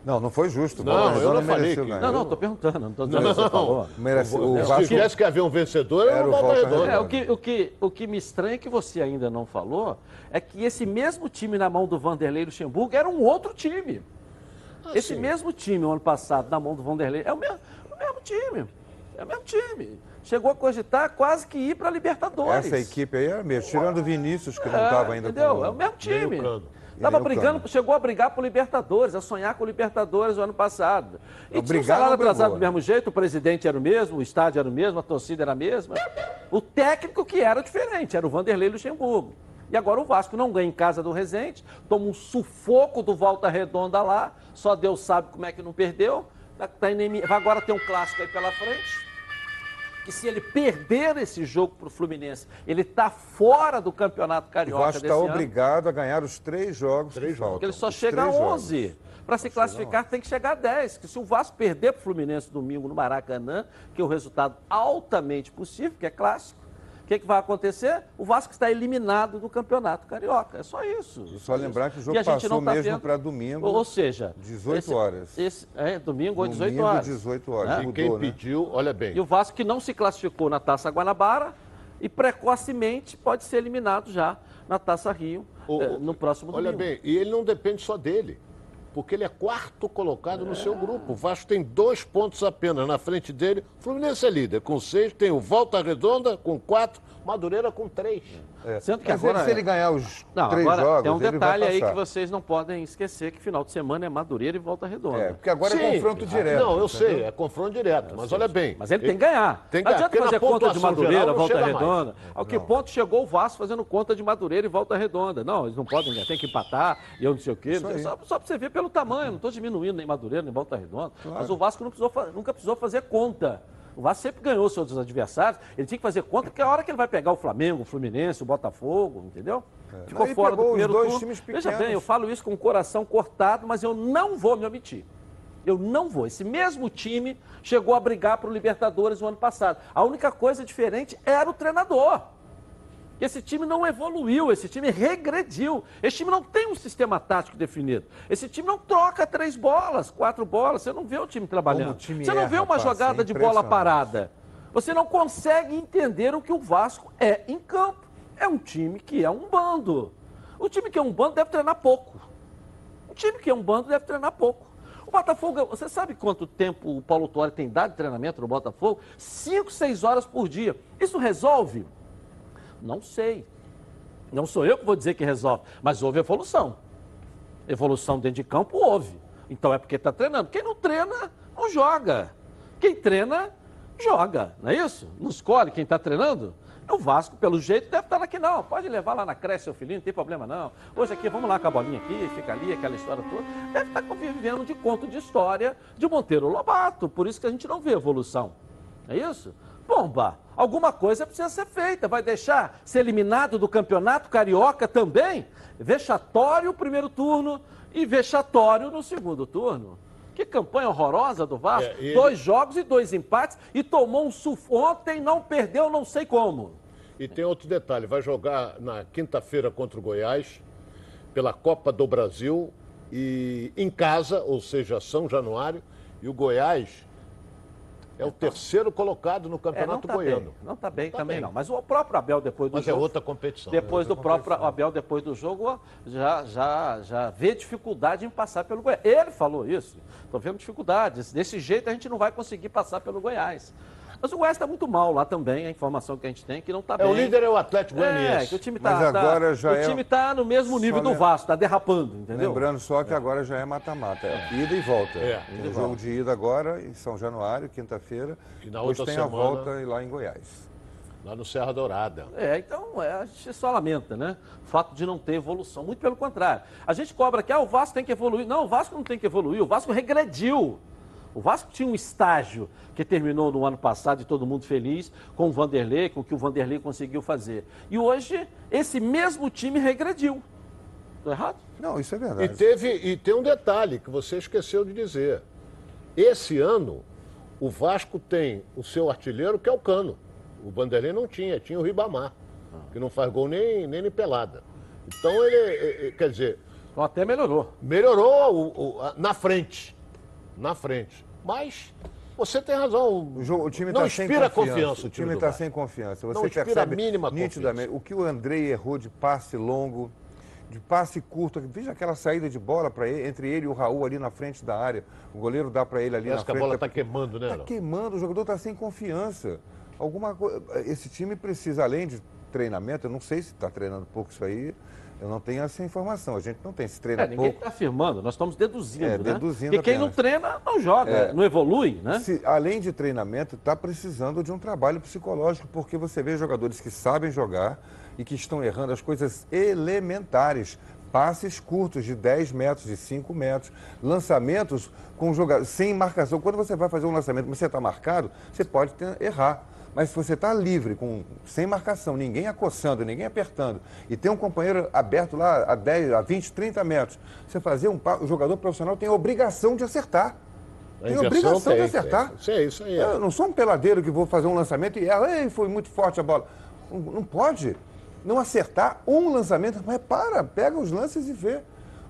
Não, não foi justo. Não, o eu Redonda não falei que-. Não, não, estou perguntando, não estou dizendo o que você falou. Merece, o Se Vasco tivesse que haver um vencedor, era Era o o Volta Redonda. É, o que, o, que, o que me estranha que você ainda não falou é que esse mesmo time na mão do Vanderlei Luxemburgo era um outro time. esse sim. mesmo time, o ano passado, na mão do Vanderlei, é o mesmo, o mesmo time. É o mesmo time. Chegou a cogitar quase que ir para a Libertadores. Essa equipe aí era mesmo. Tirando o Vinícius, que não É, estava ainda entendeu? com É o mesmo time. Nem o Cano. Tava nem o brigando, Cano. chegou a brigar por Libertadores, a sonhar com Libertadores o ano passado. E Não, tinha o brigar salário atrasado do mesmo jeito, o presidente era o mesmo, o estádio era o mesmo, a torcida era a mesma. O técnico que era diferente, era o Vanderlei Luxemburgo. E agora o Vasco não ganha em casa do Resende, toma um sufoco do Volta Redonda lá, só Deus sabe como é que não perdeu. Tá- tá agora ter um clássico aí pela frente que se ele perder esse jogo para o Fluminense, ele está fora do Campeonato O Carioca Vasco desse está obrigado a ganhar os três jogos. Três que faltam. Porque ele só Os chega a três jogos. 11. Para se classificar, tem que chegar a 10. Que se o Vasco perder para o Fluminense domingo no Maracanã, que é o resultado altamente possível, que é clássico, o que, que vai acontecer? O Vasco está eliminado do Campeonato Carioca. É só isso. E só lembrar que o jogo passou tá mesmo para domingo. Ou seja, 18 esse- horas. Esse, é, domingo ou 18 Domingo, horas. 18 horas. Né? E Mudou, quem né? pediu, olha bem. E o Vasco que não se classificou na Taça Guanabara e precocemente pode ser eliminado já na Taça Rio O- eh, no próximo Olha domingo. bem, e ele não depende só dele. Porque ele é quarto colocado no seu grupo. O Vasco tem dois pontos apenas na frente dele. O Fluminense é líder com seis, tem o Volta Redonda com quatro, Madureira com três. É. Sendo que Mas agora- ele, se ele ganhar os Não, três agora jogos, tem um ele detalhe aí que vocês não podem esquecer que final de semana é Madureira e Volta Redonda. É, porque agora é Sim. confronto direto. Não, eu entendeu? sei, é confronto direto. Mas olha bem. Mas ele tem que ganhar. Tem que não adianta fazer conta de Madureira, geral não Volta chega mais. Redonda. Ao que ponto chegou o Vasco fazendo conta de Madureira e Volta Redonda? Não, eles não podem ganhar, tem que empatar e eu não sei o quê. Só, só pra você ver pelo tamanho, não estou diminuindo nem Madureira nem Volta Redonda. Mas o Vasco não precisou nunca precisou fazer conta. O Vasco sempre ganhou seus adversários, ele tinha que fazer conta, porque a hora que ele vai pegar o Flamengo, o Fluminense, o Botafogo, entendeu? Ficou Não, fora do primeiro turno. Veja bem, eu falo isso com o coração cortado, mas eu não vou me omitir. Eu não vou. Esse mesmo time chegou a brigar para o Libertadores no ano passado. A única coisa diferente era o treinador. Esse time não evoluiu, esse time regrediu. Esse time não tem um sistema tático definido. Esse time não troca três bolas, quatro bolas. Você não vê o time trabalhando. O time Você não erra, vê uma Passa, jogada é de bola parada. Você não consegue entender o que o Vasco é em campo. É um time que é um bando. O time que é um bando deve treinar pouco. O time que é um bando deve treinar pouco. O Botafogo, você sabe quanto tempo o Paulo Tuori tem dado de treinamento no Botafogo? Cinco, seis horas por dia. Isso resolve? Não sei. Não sou eu que vou dizer que resolve, mas houve evolução. Evolução dentro de campo houve. Então é porque está treinando. Quem não treina, não joga. Quem treina, joga. Não é isso? Não escolhe quem está treinando? O Vasco, pelo jeito, deve estar aqui, não. Pode levar lá na creche seu filhinho, não tem problema não. Hoje aqui, vamos lá com a bolinha aqui, fica ali, aquela história toda. Deve estar convivendo de conto de história de Monteiro Lobato. Por isso que a gente não vê evolução. É isso? Bomba, alguma coisa precisa ser feita. Vai deixar ser eliminado do campeonato carioca também? Vexatório o primeiro turno e vexatório no segundo turno. Que campanha horrorosa do Vasco. É, ele... Dois jogos e dois empates e tomou um sufo. Ontem não perdeu, não sei como. E tem outro detalhe: vai jogar na quinta-feira contra o Goiás, pela Copa do Brasil, e em casa, ou seja, São Januário, e o Goiás é o terceiro colocado no Campeonato é, não tá Goiano. Bem, não está bem tá também bem. não. Mas o próprio Abel depois do Mas é jogo. Mas é outra competição. Depois é outra do próprio competição. Abel, depois do jogo, já, já, já vê dificuldade em passar pelo Goiás. Ele falou isso. Estou vendo dificuldades. Desse jeito a gente não vai conseguir passar pelo Goiás. Mas o Goiás está muito mal lá também, a informação que a gente tem é que não está bem. É, o líder é o Atlético Goianiense. É, que o time está tá, o time tá no mesmo nível do Vasco, está derrapando, entendeu? Lembrando só que é. agora já é mata-mata, é. ida e volta. É. Tem o jogo de ida agora em São Januário, quinta-feira. E na outra tem semana, a volta lá em Goiás. Lá no Serra Dourada. É, então é, a gente só lamenta, né? O fato de não ter evolução. Muito pelo contrário. A gente cobra que ah, o Vasco tem que evoluir. Não, o Vasco não tem que evoluir. O Vasco regrediu. O Vasco tinha um estágio que terminou no ano passado e todo mundo feliz com o Vanderlei, com o que o Vanderlei conseguiu fazer. E hoje, esse mesmo time regrediu. Estou errado? Não, isso é verdade. E, teve, e tem um detalhe que você esqueceu de dizer. Esse ano, o Vasco tem o seu artilheiro, que é o Cano. O Vanderlei não tinha, tinha o Ribamar, que não faz gol nem, nem, nem pelada. Então ele, quer dizer. Então até melhorou. Melhorou o, o, na frente. Na frente. Mas você tem razão. O, jogo, o time não tá inspira sem confiança. confiança. O time está sem confiança. Você não inspira percebe mínima nitidamente confiança. o que o Andrei errou de passe longo, de passe curto. Veja aquela saída de bola para entre ele e o Raul ali na frente da área. O goleiro dá para ele ali Parece na frente. que a bola está queimando, né? Está queimando, o jogador está sem confiança. Alguma coisa. Esse time precisa, além de treinamento, eu não sei se está treinando pouco isso aí eu não tenho essa informação. A gente não tem esse treino é, Ninguém está afirmando, nós estamos deduzindo. É, né? deduzindo. Porque quem não treina, não joga, é, não evolui, né? Se, além de treinamento, está precisando de um trabalho psicológico, porque você vê jogadores que sabem jogar e que estão errando as coisas elementares. Passes curtos de 10 metros, de 5 metros, lançamentos com jogador, sem marcação. Quando você vai fazer um lançamento, você está marcado, você pode ter, errar. Mas se você está livre, com, sem marcação, ninguém acossando, ninguém apertando, e tem um companheiro aberto lá a 10, a 20, 30 metros, você fazer um o jogador profissional tem a obrigação de acertar. tem a obrigação tem, de acertar. Tem. Isso é isso aí. Eu não sou um peladeiro que vou fazer um lançamento e erra, Ei, foi muito forte a bola. Não, não pode. Não acertar um lançamento, mas para, pega os lances e vê.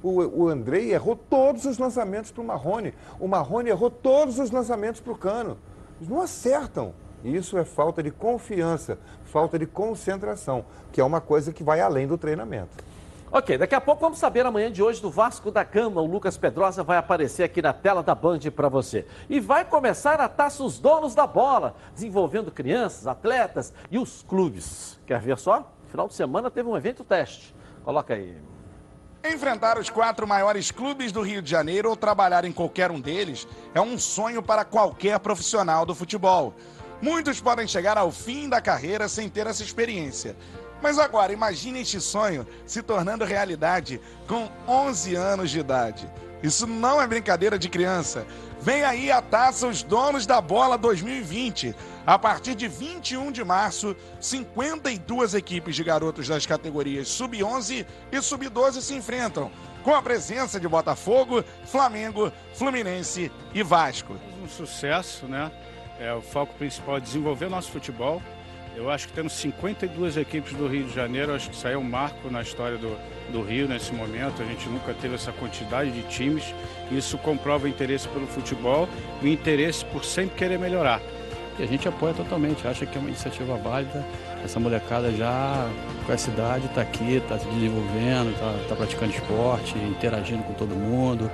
O, o Andrei errou todos os lançamentos para o Marrone. O Marrone errou todos os lançamentos para o Cano. Eles não acertam. Isso é falta de confiança, falta de concentração, que é uma coisa que vai além do treinamento. Ok, daqui a pouco vamos saber amanhã de hoje do Vasco da Gama. O Lucas Pedrosa vai aparecer aqui na tela da Band para você. E vai começar a taça os donos da bola, desenvolvendo crianças, atletas e os clubes. Quer ver só? Final de semana teve um evento teste. Coloca aí. Enfrentar os quatro maiores clubes do Rio de Janeiro ou trabalhar em qualquer um deles é um sonho para qualquer profissional do futebol. Muitos podem chegar ao fim da carreira sem ter essa experiência. Mas agora, imagine este sonho se tornando realidade com 11 anos de idade. Isso não é brincadeira de criança. Vem aí a taça Os Donos da Bola 2020. A partir de 21 de março, 52 equipes de garotos das categorias Sub-11 e Sub-12 se enfrentam, com a presença de Botafogo, Flamengo, Fluminense e Vasco. Um sucesso, né? É, o foco principal é desenvolver nosso futebol. Eu acho que temos 52 equipes do Rio de Janeiro, acho que isso aí é um marco na história do, do Rio nesse momento. A gente nunca teve essa quantidade de times. Isso comprova o interesse pelo futebol e o interesse por sempre querer melhorar. E a gente apoia totalmente, acha que é uma iniciativa válida. Essa molecada já com essa idade está aqui, está se desenvolvendo, está tá praticando esporte, interagindo com todo mundo,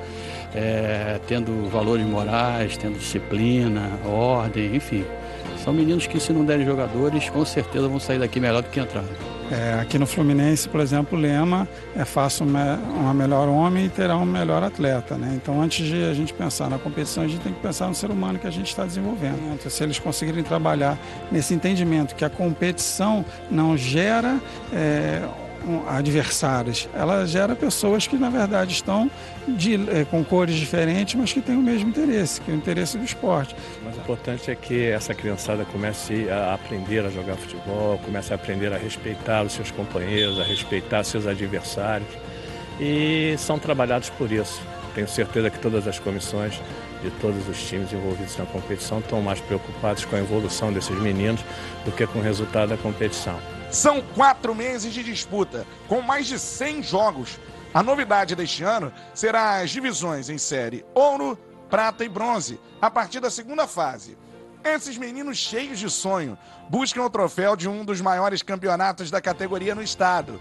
é, tendo valores morais, tendo disciplina, ordem, enfim. São meninos que, se não derem jogadores, com certeza vão sair daqui melhor do que entraram. É, aqui no Fluminense, por exemplo, o lema é faça uma melhor homem e terá um melhor atleta. Né? Então, antes de a gente pensar na competição, a gente tem que pensar no ser humano que a gente está desenvolvendo. Então, se eles conseguirem trabalhar nesse entendimento que a competição não gera é, adversários. Ela gera pessoas que, na verdade, estão de, é, com cores diferentes, mas que têm o mesmo interesse, que é o interesse do esporte. O mais importante é que essa criançada comece a aprender a jogar futebol, comece a aprender a respeitar os seus companheiros, a respeitar seus adversários. E são trabalhados por isso. Tenho certeza que todas as comissões de todos os times envolvidos na competição estão mais preocupados com a evolução desses meninos do que com o resultado da competição. São quatro meses de disputa, com mais de 100 jogos. A novidade deste ano será as divisões em série ouro, prata e bronze, a partir da segunda fase. Esses meninos cheios de sonho buscam o troféu de um dos maiores campeonatos da categoria no estado.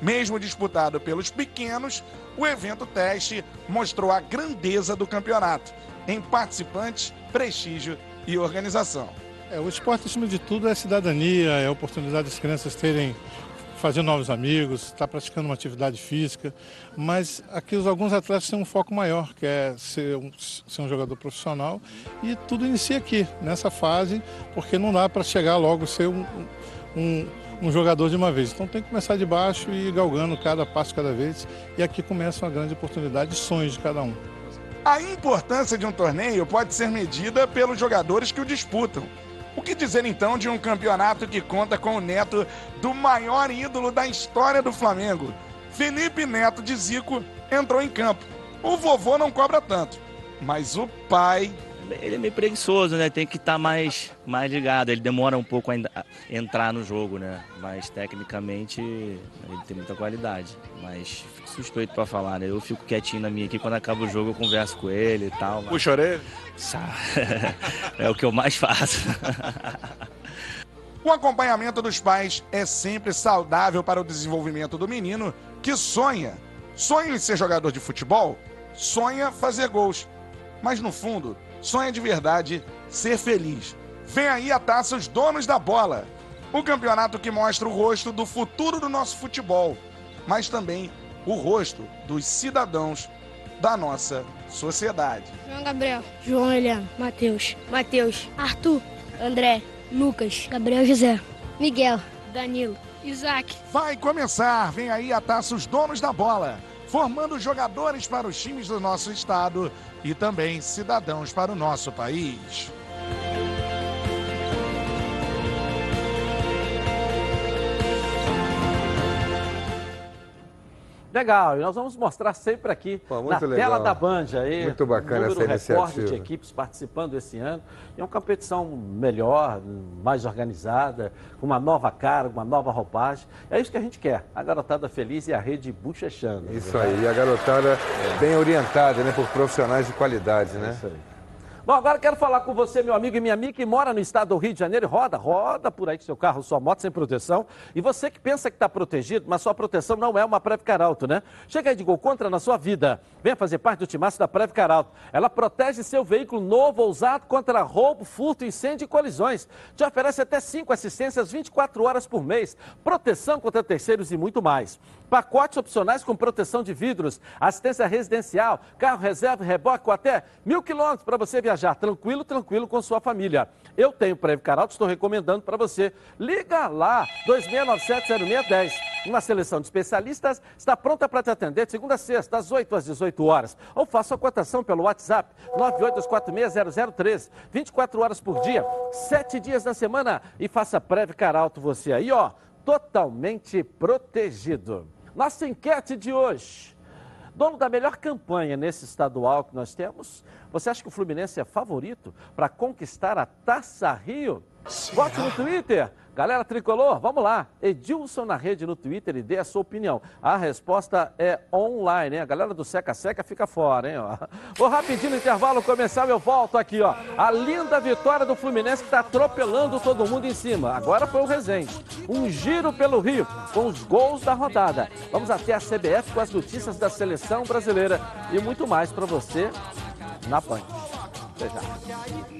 Mesmo disputado pelos pequenos, o evento teste mostrou a grandeza do campeonato em participantes, prestígio e organização. É, o esporte, acima de tudo, é cidadania, é a oportunidade das crianças terem, fazer novos amigos, estar tá praticando uma atividade física. Mas aqui os, alguns atletas têm um foco maior, que é ser um, ser um jogador profissional. E tudo inicia aqui, nessa fase, porque não dá para chegar logo ser um, um um jogador de uma vez. Então tem que começar de baixo e ir galgando cada passo cada vez. E aqui começa uma grande oportunidade de sonhos de cada um. A importância de um torneio pode ser medida pelos jogadores que o disputam. O que dizer então de um campeonato que conta com o neto do maior ídolo da história do Flamengo? Felipe Neto de Zico entrou em campo. O vovô não cobra tanto, mas o pai ele é meio preguiçoso, né? Tem que estar tá mais, mais ligado. Ele demora um pouco a entrar no jogo, né? Mas tecnicamente ele tem muita qualidade. Mas fico suspeito para falar, né? Eu fico quietinho na minha aqui. Quando acaba o jogo eu converso com ele e tal. Mas... Puxa orelha? é o que eu mais faço. O acompanhamento dos pais é sempre saudável para o desenvolvimento do menino que sonha. Sonha em ser jogador de futebol? Sonha fazer gols. Mas no fundo, sonha de verdade ser feliz. Vem aí a taça Os Donos da Bola. O campeonato que mostra o rosto do futuro do nosso futebol, mas também o rosto dos cidadãos da nossa sociedade. João Gabriel, João Eliano, Matheus, Matheus, Arthur, André, Lucas, Gabriel José, Miguel, Danilo, Isaac. Vai começar, vem aí a taça Os Donos da Bola, formando jogadores para os times do nosso estado e também cidadãos para o nosso país. Legal, e nós vamos mostrar sempre aqui Pô, na legal. tela da Band aí. Muito bacana número essa recorde de equipes participando esse ano. E é uma competição melhor, mais organizada, com uma nova cara, uma nova roupagem. É isso que a gente quer. A garotada feliz e a rede bochechando. Isso aí, e a garotada bem orientada, né, por profissionais de qualidade, né? Isso aí. Bom, agora quero falar com você, meu amigo e minha amiga, que mora no estado do Rio de Janeiro roda, roda por aí com seu carro, sua moto sem proteção. E você que pensa que está protegido, mas sua proteção não é uma Preve Caralto, né? Chega aí de gol contra na sua vida. Venha fazer parte do timaço da Preve Caralto. Ela protege seu veículo novo ou usado contra roubo, furto, incêndio e colisões. Te oferece até 5 assistências 24 horas por mês, proteção contra terceiros e muito mais. Pacotes opcionais com proteção de vidros, assistência residencial, carro reserva reboque com até mil quilômetros para você viajar tranquilo, tranquilo com sua família. Eu tenho Preve Caralto, estou recomendando para você. Liga lá, 2697-0610. Uma seleção de especialistas está pronta para te atender de segunda a sexta, das 8 às 18 horas. Ou faça a cotação pelo WhatsApp, 982460013. 24 horas por dia, 7 dias na semana. E faça Preve Caralto você aí, ó, totalmente protegido. Nossa enquete de hoje. Dono da melhor campanha nesse estadual que nós temos, você acha que o Fluminense é favorito para conquistar a Taça Rio? Vote no Twitter. Galera tricolor, vamos lá. Edilson na rede no Twitter e dê a sua opinião. A resposta é online, hein? A galera do Seca Seca fica fora, hein? Vou rapidinho no intervalo começar, eu volto aqui, ó. A linda vitória do Fluminense que está atropelando todo mundo em cima. Agora foi o Resende. Um giro pelo Rio com os gols da rodada. Vamos até a CBF com as notícias da seleção brasileira e muito mais para você na Band. Até já.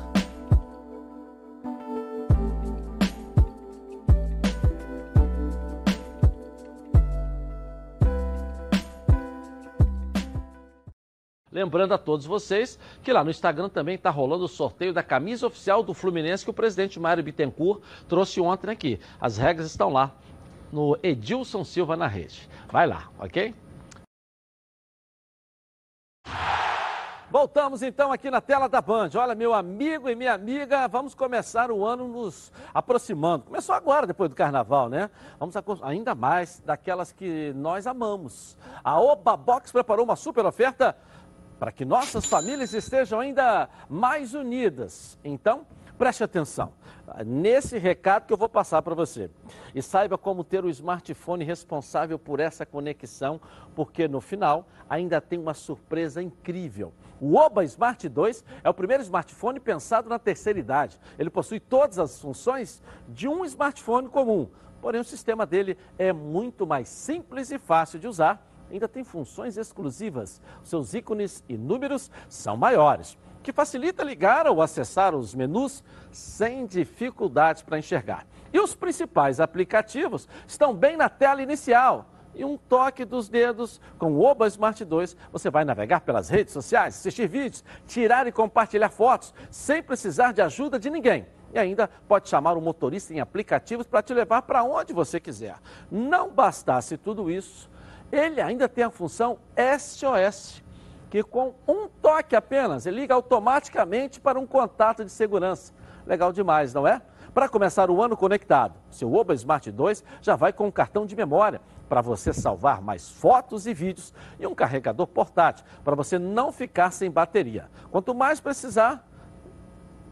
Lembrando a todos vocês que lá no Instagram também está rolando o sorteio da camisa oficial do Fluminense que o presidente Mário Bittencourt trouxe ontem aqui. As regras estão lá no Edilson Silva na rede. Vai lá, ok? Voltamos então aqui na tela da Band. Olha, meu amigo e minha amiga, vamos começar o ano nos aproximando. Começou agora, depois do carnaval, né? Vamos ainda mais daquelas que nós amamos. A Oba Box preparou uma super oferta para que nossas famílias estejam ainda mais unidas. Então, preste atenção nesse recado que eu vou passar para você. E saiba como ter o smartphone responsável por essa conexão, porque no final ainda tem uma surpresa incrível. O Oba Smart 2 é o primeiro smartphone pensado na terceira idade. Ele possui todas as funções de um smartphone comum, porém o sistema dele é muito mais simples e fácil de usar ainda tem funções exclusivas. Seus ícones e números são maiores, que facilita ligar ou acessar os menus sem dificuldades para enxergar. E os principais aplicativos estão bem na tela inicial. E um toque dos dedos com o Oba Smart 2, você vai navegar pelas redes sociais, assistir vídeos, tirar e compartilhar fotos, sem precisar de ajuda de ninguém. E ainda pode chamar o motorista em aplicativos para te levar para onde você quiser. Não bastasse tudo isso, ele ainda tem a função SOS, que com um toque apenas, ele liga automaticamente para um contato de segurança. Legal demais, não é? Para começar o ano conectado, seu Oba Smart 2 já vai com um cartão de memória para você salvar mais fotos e vídeos e um carregador portátil para você não ficar sem bateria. Quanto mais precisar,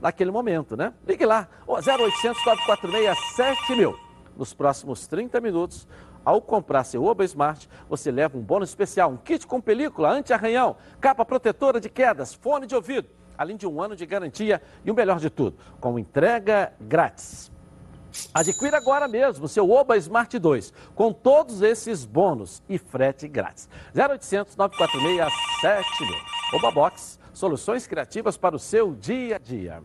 naquele momento, né? Ligue lá, 0800 946 7000. Nos próximos 30 minutos, ao comprar seu Oba Smart, você leva um bônus especial, um kit com película anti-arranhão, capa protetora de quedas, fone de ouvido, além de um ano de garantia e o melhor de tudo, com entrega grátis. Adquira agora mesmo seu Oba Smart 2, com todos esses bônus e frete grátis. 0800 946 7000. Oba Box, soluções criativas para o seu dia a dia.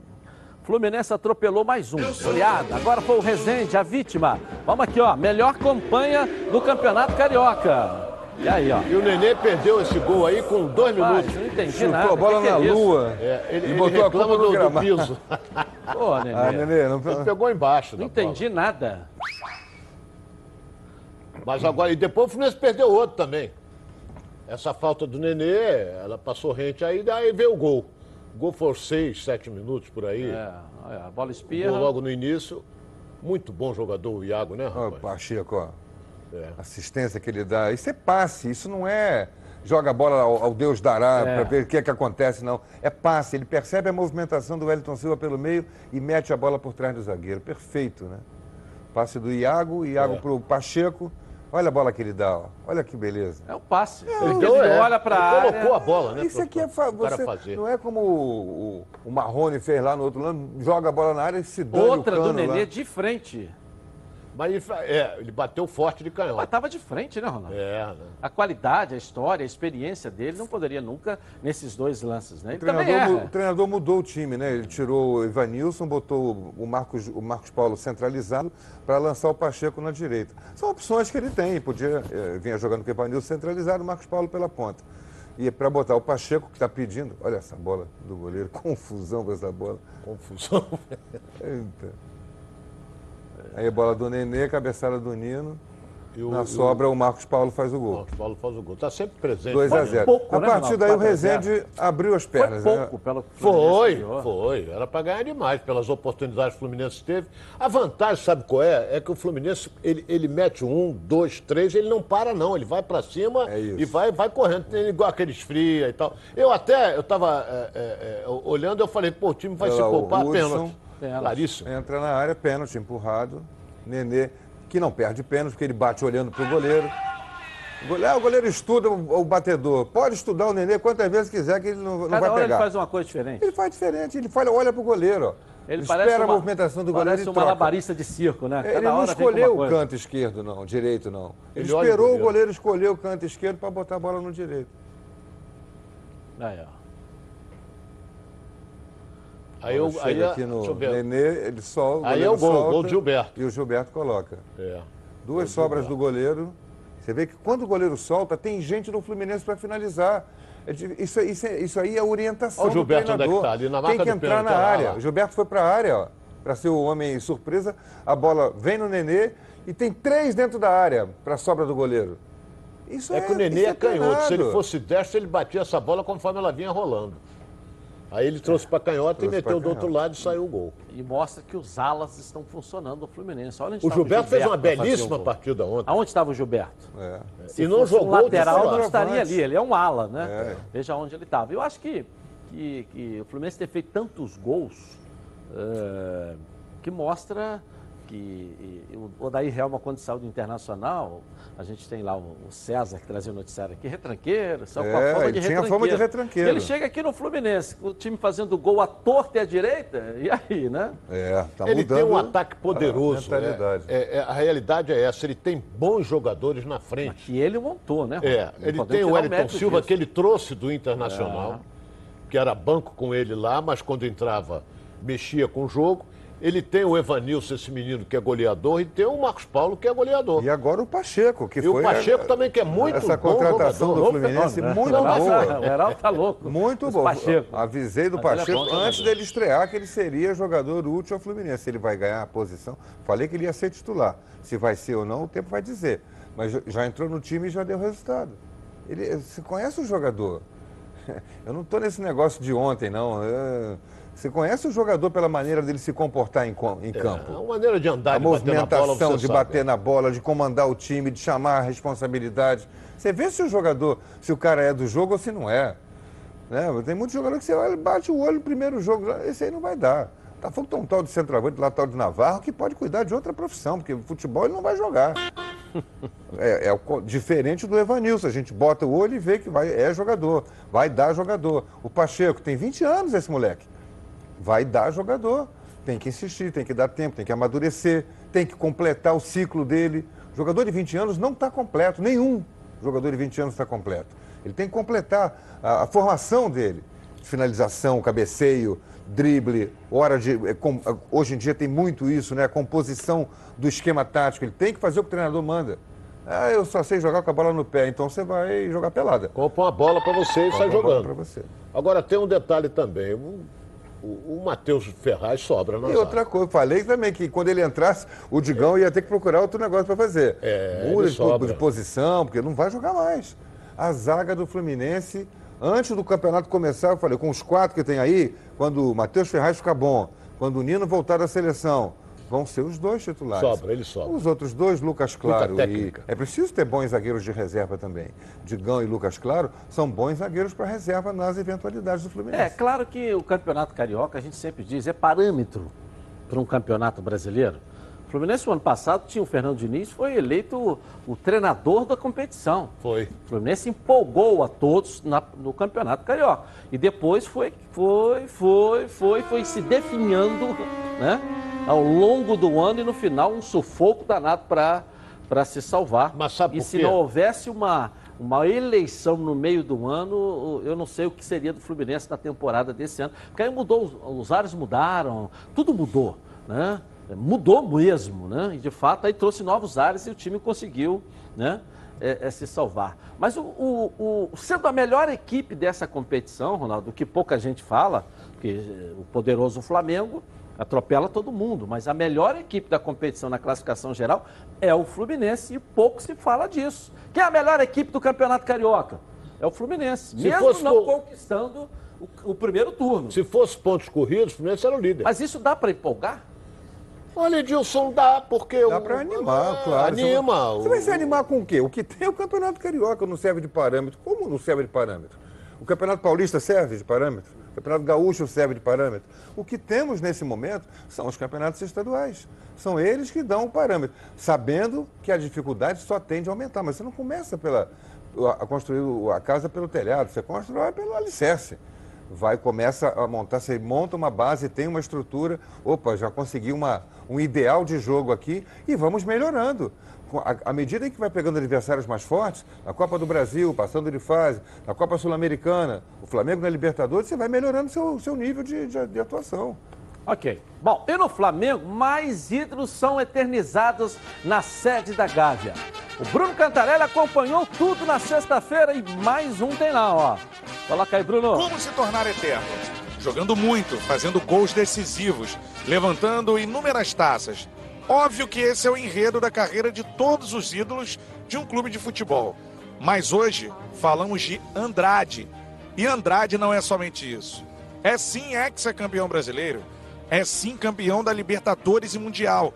Fluminense atropelou mais um. Goleada. Agora foi o Rezende, a vítima. Vamos aqui, ó. Melhor campanha do Campeonato Carioca. E aí, ó. E o Nenê perdeu esse gol aí com dois Rapaz, minutos. não entendi Chutou nada. a bola Que que na é isso? lua É, ele, e ele botou a culpa no do, piso. Pô, Nenê. Ah, Nenê, não... Ele pegou embaixo. Não da bola. entendi nada. Mas agora, e depois o Fluminense perdeu outro também. Essa falta do Nenê, ela passou rente aí, daí veio o gol. O gol foi seis, sete minutos por aí. É, olha, a bola Gol espirra. logo no início. Muito bom jogador o Iago, né, rapaz? Pacheco, ó. É. Assistência que ele dá. Isso é passe, isso não é joga a bola ao, ao Deus dará É. para ver o que é que acontece, não. É passe, ele percebe a movimentação do Wellington Silva pelo meio e mete a bola por trás do zagueiro. Perfeito, né? Passe do Iago, Iago É. pro Pacheco. Olha a bola que ele dá, ó. Olha que beleza. É o passe. Ele, Ele, deu, é. olha pra Ele área. colocou a bola, né? Isso aqui é fa- você, fazer. não é como o, o, o Marrone fez lá no outro lado, joga a bola na área e se dane Outra o cano do Nenê lá. de frente. Mas ele, é, ele bateu forte de Mas canhota. tava de frente, né, Ronaldo? É, né? A qualidade, a história, a experiência dele não poderia nunca nesses dois lances, né? O Ele também treinador, o treinador mudou o time, né? Ele tirou o Ivanilson, botou o Marcos, o Marcos Paulo centralizado para lançar o Pacheco na direita. São opções que ele tem. Podia eh, vinha jogando com o Ivanilson centralizado, o Marcos Paulo pela ponta. E para botar o Pacheco, que está pedindo. Olha essa bola do goleiro, confusão com essa bola. Confusão. Eita. Aí a bola do Nenê, cabeçada do Nino. E o- Na e sobra, o Marcos Paulo faz o O gol. Marcos Paulo faz o gol. Tá sempre presente. 2 a 0 pouco, A né, partir daí o 4 a 0. Rezende abriu as Foi pernas. né? pouco pelo Foi, Fluminense ganhou. foi. Era para ganhar demais pelas oportunidades que o Fluminense teve. A vantagem, sabe qual é? É que o Fluminense, ele, ele mete um, dois, três, ele não para não. Ele vai para cima É e vai, vai correndo. Tem igual aqueles fria e tal. Eu até, eu tava é, é, é, olhando, eu falei, pô, o time vai Olha se lá, o poupar Hudson. pênalti. Pênalti. Claríssimo. Entra na área, pênalti, empurrado. Nenê, que não perde pênalti, porque ele bate olhando pro goleiro. O goleiro, ah, o goleiro estuda o, o batedor. Pode estudar o Nenê quantas vezes quiser, que ele não, não Cada vai hora pegar. ele faz uma coisa diferente. Ele faz diferente, ele fala, olha pro goleiro, ó. Ele parece espera uma, a movimentação do goleiro parece e um troca. malabarista de circo, né? Ele Cada não hora vem com escolheu o canto esquerdo, não, direito, não. Ele, Ele o esperou o goleiro. goleiro escolher o canto esquerdo para botar a bola no direito. Aí, ó. Aí eu, aí, aqui no eu. Nenê, ele o Aí é o gol, solta gol do Gilberto. E o Gilberto coloca. É. Duas sobras do goleiro. Você vê que quando o goleiro solta, tem gente no Fluminense para finalizar. É Isso, é- isso, é- isso aí é orientação Olha o Gilberto do onde é que treinador. tá, ali na tem marca que do entrar pênalti, na área. lá. O Gilberto foi para a área, ó, para ser o homem surpresa. A bola vem no Nenê e tem três dentro da área para a sobra do goleiro. Isso É que o Nenê é canhoto. Se ele fosse destro, ele batia essa bola conforme ela vinha rolando. Aí ele trouxe para canhota e Trouxe meteu pra do outro lado e saiu o gol. E mostra que os alas estão funcionando no Fluminense. Olha onde O estava Gilberto fez uma belíssima o partida ontem. Aonde estava o Gilberto? É. Se E não fosse um jogou de lateral, não estaria ali. Ele é um ala, né? É. Veja onde ele estava. Eu acho que, que, que o Fluminense ter feito tantos gols eh, que mostra que e, e o Odair Helma, quando saiu do Internacional, a gente tem lá o, o César, que trazia o noticiário aqui, retranqueiro, saiu com a É, fama ele de tinha a retranqueiro. fama de retranqueiro. Ele chega aqui no Fluminense, com o time fazendo gol à torta e à direita, e aí, né? É, tá ele mudando tem um ataque poderoso. a mentalidade. né? É, é, a realidade é essa. Ele tem bons jogadores na frente. Que ele montou, né? É? Não ele tem o mérito Silva disso. que ele trouxe do Internacional, que era banco com ele lá, mas quando entrava mexia com o jogo. Ele tem o Evanilson, esse menino que é goleador, e tem o Marcos Paulo, que é goleador. E agora o Pacheco, que E o foi. Pacheco a- também, que é muito Essa bom contratação jogador. do Fluminense, Não, né? muito Não, boa. O Heraldo tá louco. Muito bom. Pacheco. Avisei do é Pacheco bom antes dele estrear que ele seria jogador útil ao Fluminense. Ele vai ganhar a posição. Falei que ele ia ser titular. Se vai ser ou não, o tempo vai dizer. Mas já- já entrou no time e já deu resultado. Ele, você conhece o jogador. Eu não estou nesse negócio de ontem, não. Eu- Você conhece o jogador pela maneira dele se comportar em, em campo? É uma maneira de andar, a de bater na movimentação, bola, você de sabe. bater na bola, de comandar o time, de chamar a responsabilidade. Você vê se o jogador, se o cara é do jogo ou se não é. Né? Tem muitos jogadores que você olha, bate o olho no primeiro jogo, esse aí não vai dar. Tá falando que tem um tal de centroavante, lá tal de Navarro, que pode cuidar de outra profissão, porque futebol ele não vai jogar. É, é diferente do Evanilson. A gente bota o olho e vê que vai, é jogador, vai dar jogador. O Pacheco tem 20 anos esse moleque. Vai dar jogador. Tem que insistir, tem que dar tempo, tem que amadurecer, tem que completar o ciclo dele. O jogador de 20 anos não está completo, nenhum jogador de 20 anos está completo. Ele tem que completar a, a formação dele. Finalização, cabeceio, drible, hora de. é, com- hoje em dia tem muito isso, né? A composição do esquema tático. Ele tem que fazer o que o treinador manda. Ah, eu só sei jogar com a bola no pé, então você vai jogar pelada. Compra uma bola para você e sai Compra jogando. você. Agora tem um detalhe também. O, o, Matheus Ferraz sobra na E zaga. outra coisa, eu falei também que quando ele entrasse, o Digão ia ter que procurar outro negócio para fazer. É, Muda de, de posição, porque não vai jogar mais. A zaga do Fluminense, antes do campeonato começar, eu falei, com os quatro que tem aí, quando o Matheus Ferraz ficar bom, quando o Nino voltar da seleção, vão ser os dois titulares. Sobra, ele sobra. Os outros dois, Lucas Claro e... É preciso ter bons zagueiros de reserva também. Digão e Lucas Claro são bons zagueiros para reserva nas eventualidades do Fluminense. É, claro que o campeonato carioca, a gente sempre diz, é parâmetro para um campeonato brasileiro. O Fluminense, no ano passado, tinha o Fernando Diniz, foi eleito o, o treinador da competição. Foi. O Fluminense empolgou a todos na- no campeonato carioca. E depois foi, foi, foi, foi, foi se definhando né, ao longo do ano e no final um sufoco danado para se salvar. Mas sabe e por se quê? não houvesse uma, uma eleição no meio do ano, eu não sei o que seria do Fluminense na temporada desse ano. Porque aí mudou, os, ares mudaram, tudo mudou, né? Mudou mesmo, né? E de fato aí trouxe novos ares e o time conseguiu, né? é, é, se salvar. Mas o, o- o- sendo a melhor equipe dessa competição, Ronaldo, que pouca gente fala, porque eh, o poderoso Flamengo atropela todo mundo, mas a melhor equipe da competição na classificação geral é o Fluminense e pouco se fala disso. Quem é a melhor equipe do Campeonato Carioca? É o Fluminense, Se mesmo fosse não por- conquistando o, o primeiro turno. Se fosse pontos corridos, o Fluminense era o líder. Mas isso dá para empolgar? Olha, Edilson, dá, porque... Dá o- para animar, claro. Anima. Você vai se animar com o quê? O que tem é o Campeonato Carioca, não serve de parâmetro. Como não serve de parâmetro? O Campeonato Paulista serve de parâmetro? O Campeonato Gaúcho serve de parâmetro? O que temos nesse momento são os campeonatos estaduais. São eles que dão o parâmetro, sabendo que a dificuldade só tende a aumentar. Mas você não começa pela, a construir a casa pelo telhado, você constrói pelo alicerce vai, começa a montar, você monta uma base, tem uma estrutura, opa, já consegui uma, um ideal de jogo aqui e vamos melhorando. À à medida em que vai pegando adversários mais fortes, na Copa do Brasil, passando de fase, na Copa Sul-Americana, o Flamengo na Libertadores, você vai melhorando seu, seu nível de, de- de atuação. Ok. Bom, e no Flamengo, mais ídolos são eternizados na sede da Gávea. O Bruno Cantarelli acompanhou tudo na sexta-feira e mais um tem lá, ó. Coloca aí, Bruno. Como se tornar eterno? Jogando muito, fazendo gols decisivos, levantando inúmeras taças. Óbvio que esse é o enredo da carreira de todos os ídolos de um clube de futebol. Mas hoje falamos de Andrade. E Andrade não é somente isso. É sim ex-campeão brasileiro. É sim campeão da Libertadores e Mundial.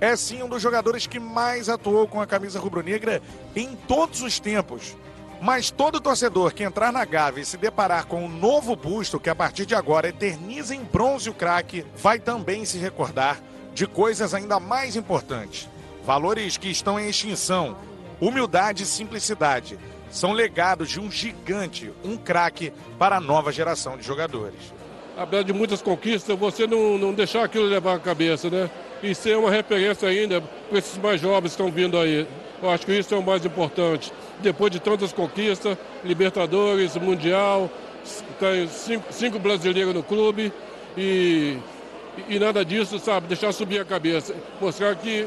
É sim um dos jogadores que mais atuou com a camisa rubro-negra em todos os tempos. Mas todo torcedor que entrar na Gávea e se deparar com um novo busto que a partir de agora eterniza em bronze o craque, vai também se recordar de coisas ainda mais importantes. Valores que estão em extinção, humildade e simplicidade. São legados de um gigante, um craque para a nova geração de jogadores. apesar de muitas conquistas, você não, não deixar aquilo levar a cabeça, né? E ser uma referência ainda para esses mais jovens que estão vindo aí. Eu acho que isso é o mais importante. Depois de tantas conquistas, Libertadores, Mundial, tem cinco, cinco brasileiros no clube e, e nada disso, sabe? Deixar subir a cabeça. Mostrar que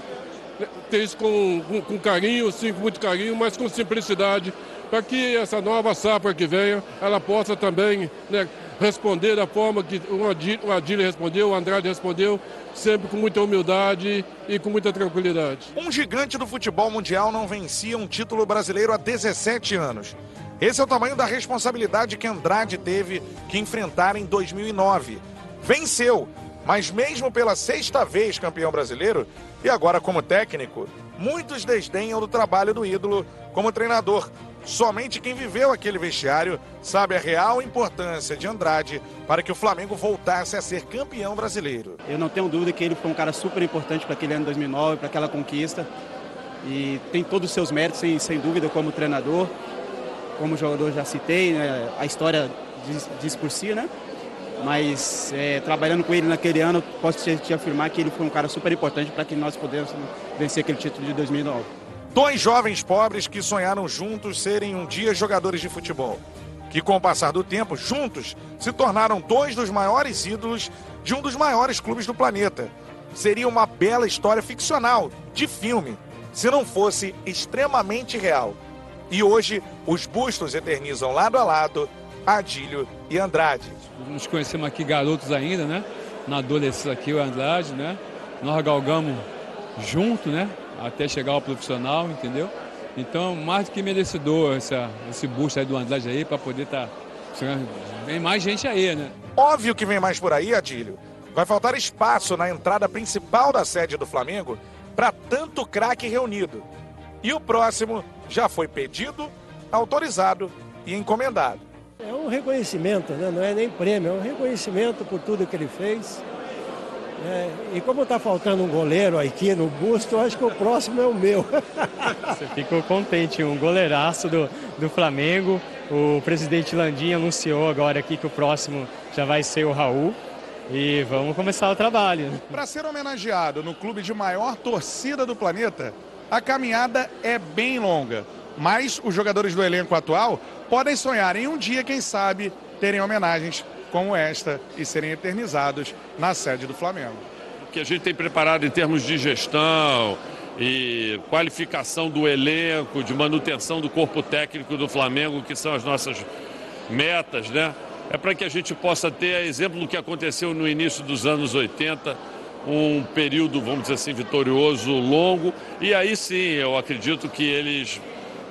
né, ter isso com, com, com carinho, sim, com muito carinho, mas com simplicidade, para que essa nova safra que venha, ela possa também né, responder da forma que o Adi- o Adílio respondeu, o Andrade respondeu, sempre com muita humildade e com muita tranquilidade. Um gigante do futebol mundial não vencia um título brasileiro há 17 anos. Esse é o tamanho da responsabilidade que Andrade teve que enfrentar em 2009. Venceu, mas mesmo pela sexta vez campeão brasileiro e agora como técnico, muitos desdenham do trabalho do ídolo como treinador. Somente quem viveu aquele vestiário sabe a real importância de Andrade para que o Flamengo voltasse a ser campeão brasileiro. Eu não tenho dúvida que ele foi um cara super importante para aquele ano 2009, para aquela conquista. E tem todos os seus méritos, sem, sem dúvida, como treinador. Como jogador, já citei, né? a história diz, diz, por si, né? Mas é, trabalhando com ele naquele ano, posso te, te afirmar que ele foi um cara super importante para que nós pudéssemos vencer aquele título de 2009. Dois jovens pobres que sonharam juntos serem um dia jogadores de futebol. Que, com o passar do tempo, juntos se tornaram dois dos maiores ídolos de um dos maiores clubes do planeta. Seria uma bela história ficcional, de filme, se não fosse extremamente real. E hoje, os bustos eternizam lado a lado Adílio e Andrade. Nos conhecemos aqui garotos ainda, né? Na adolescência aqui, o Andrade, né? Nós galgamos junto, né? Até chegar ao profissional, entendeu? Então, mais do que merecedor essa, esse busto aí do Andrade aí para poder estar... Tá... Vem mais gente aí, né? Óbvio que vem mais por aí, Adílio. Vai faltar espaço na entrada principal da sede do Flamengo para tanto craque reunido. E o próximo já foi pedido, autorizado e encomendado. É um reconhecimento, né? não é nem prêmio, é um reconhecimento por tudo que ele fez. É, e como está faltando um goleiro aqui no busto, eu acho que o próximo é o meu. Você ficou contente, um goleiraço do, do Flamengo. O presidente Landim anunciou agora aqui que o próximo já vai ser o Raul. E vamos começar o trabalho. Para ser homenageado no clube de maior torcida do planeta, a caminhada é bem longa. Mas os jogadores do elenco atual podem sonhar em um dia, quem sabe, terem homenagens como esta e serem eternizados na sede do Flamengo. O que a gente tem preparado em termos de gestão e qualificação do elenco, de manutenção do corpo técnico do Flamengo, que são as nossas metas, né? é para que a gente possa ter, exemplo do que aconteceu no início dos anos 80, um período, vamos dizer assim, vitorioso, longo, e aí sim eu acredito que eles,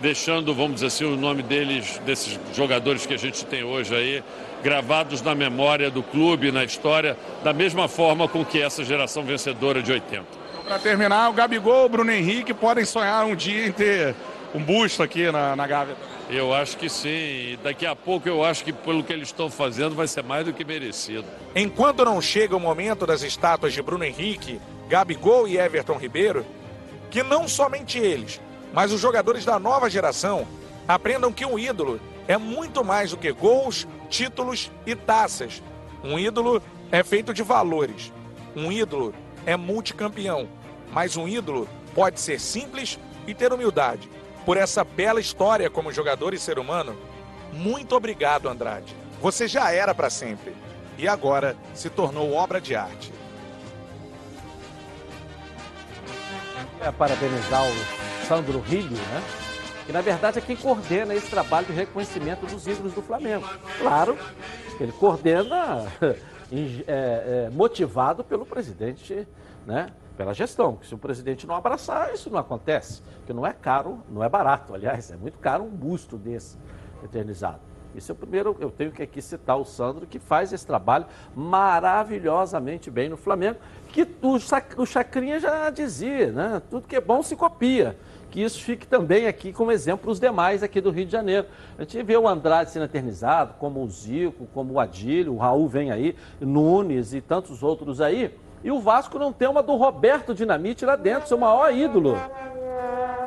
deixando, vamos dizer assim, o nome deles, desses jogadores que a gente tem hoje aí, gravados na memória do clube, na história, da mesma forma com que essa geração vencedora de 80. Para terminar, o Gabigol, o Bruno Henrique podem sonhar um dia em ter um busto aqui na, na Gávea. Eu acho que sim. Daqui a pouco eu acho que pelo que eles estão fazendo vai ser mais do que merecido. Enquanto não chega o momento das estátuas de Bruno Henrique, Gabigol e Everton Ribeiro, que não somente eles, mas os jogadores da nova geração aprendam que um ídolo é muito mais do que gols, títulos e taças. Um ídolo é feito de valores. Um ídolo é multicampeão. Mas um ídolo pode ser simples e ter humildade por essa bela história como jogador e ser humano. Muito obrigado, Andrade. Você já era para sempre e agora se tornou obra de arte. É parabenizar o Sandro Rilho, né? Que na verdade é quem coordena esse trabalho de reconhecimento dos ídolos do Flamengo. Claro, ele coordena é, é, motivado pelo presidente né, pela gestão. Que se o presidente não abraçar, isso não acontece. Porque não é caro, não é barato, aliás, é muito caro um busto desse eternizado. Isso é o primeiro, eu tenho que aqui citar o Sandro, que faz esse trabalho maravilhosamente bem no Flamengo, que o, o Chacrinha já dizia, né? Tudo que é bom se copia. Que isso fique também aqui como exemplo para os demais aqui do Rio de Janeiro. A gente vê o Andrade sendo eternizado, como o Zico, como o Adílio, o Raul vem aí, Nunes e tantos outros aí. E o Vasco não tem uma do Roberto Dinamite lá dentro, seu maior ídolo.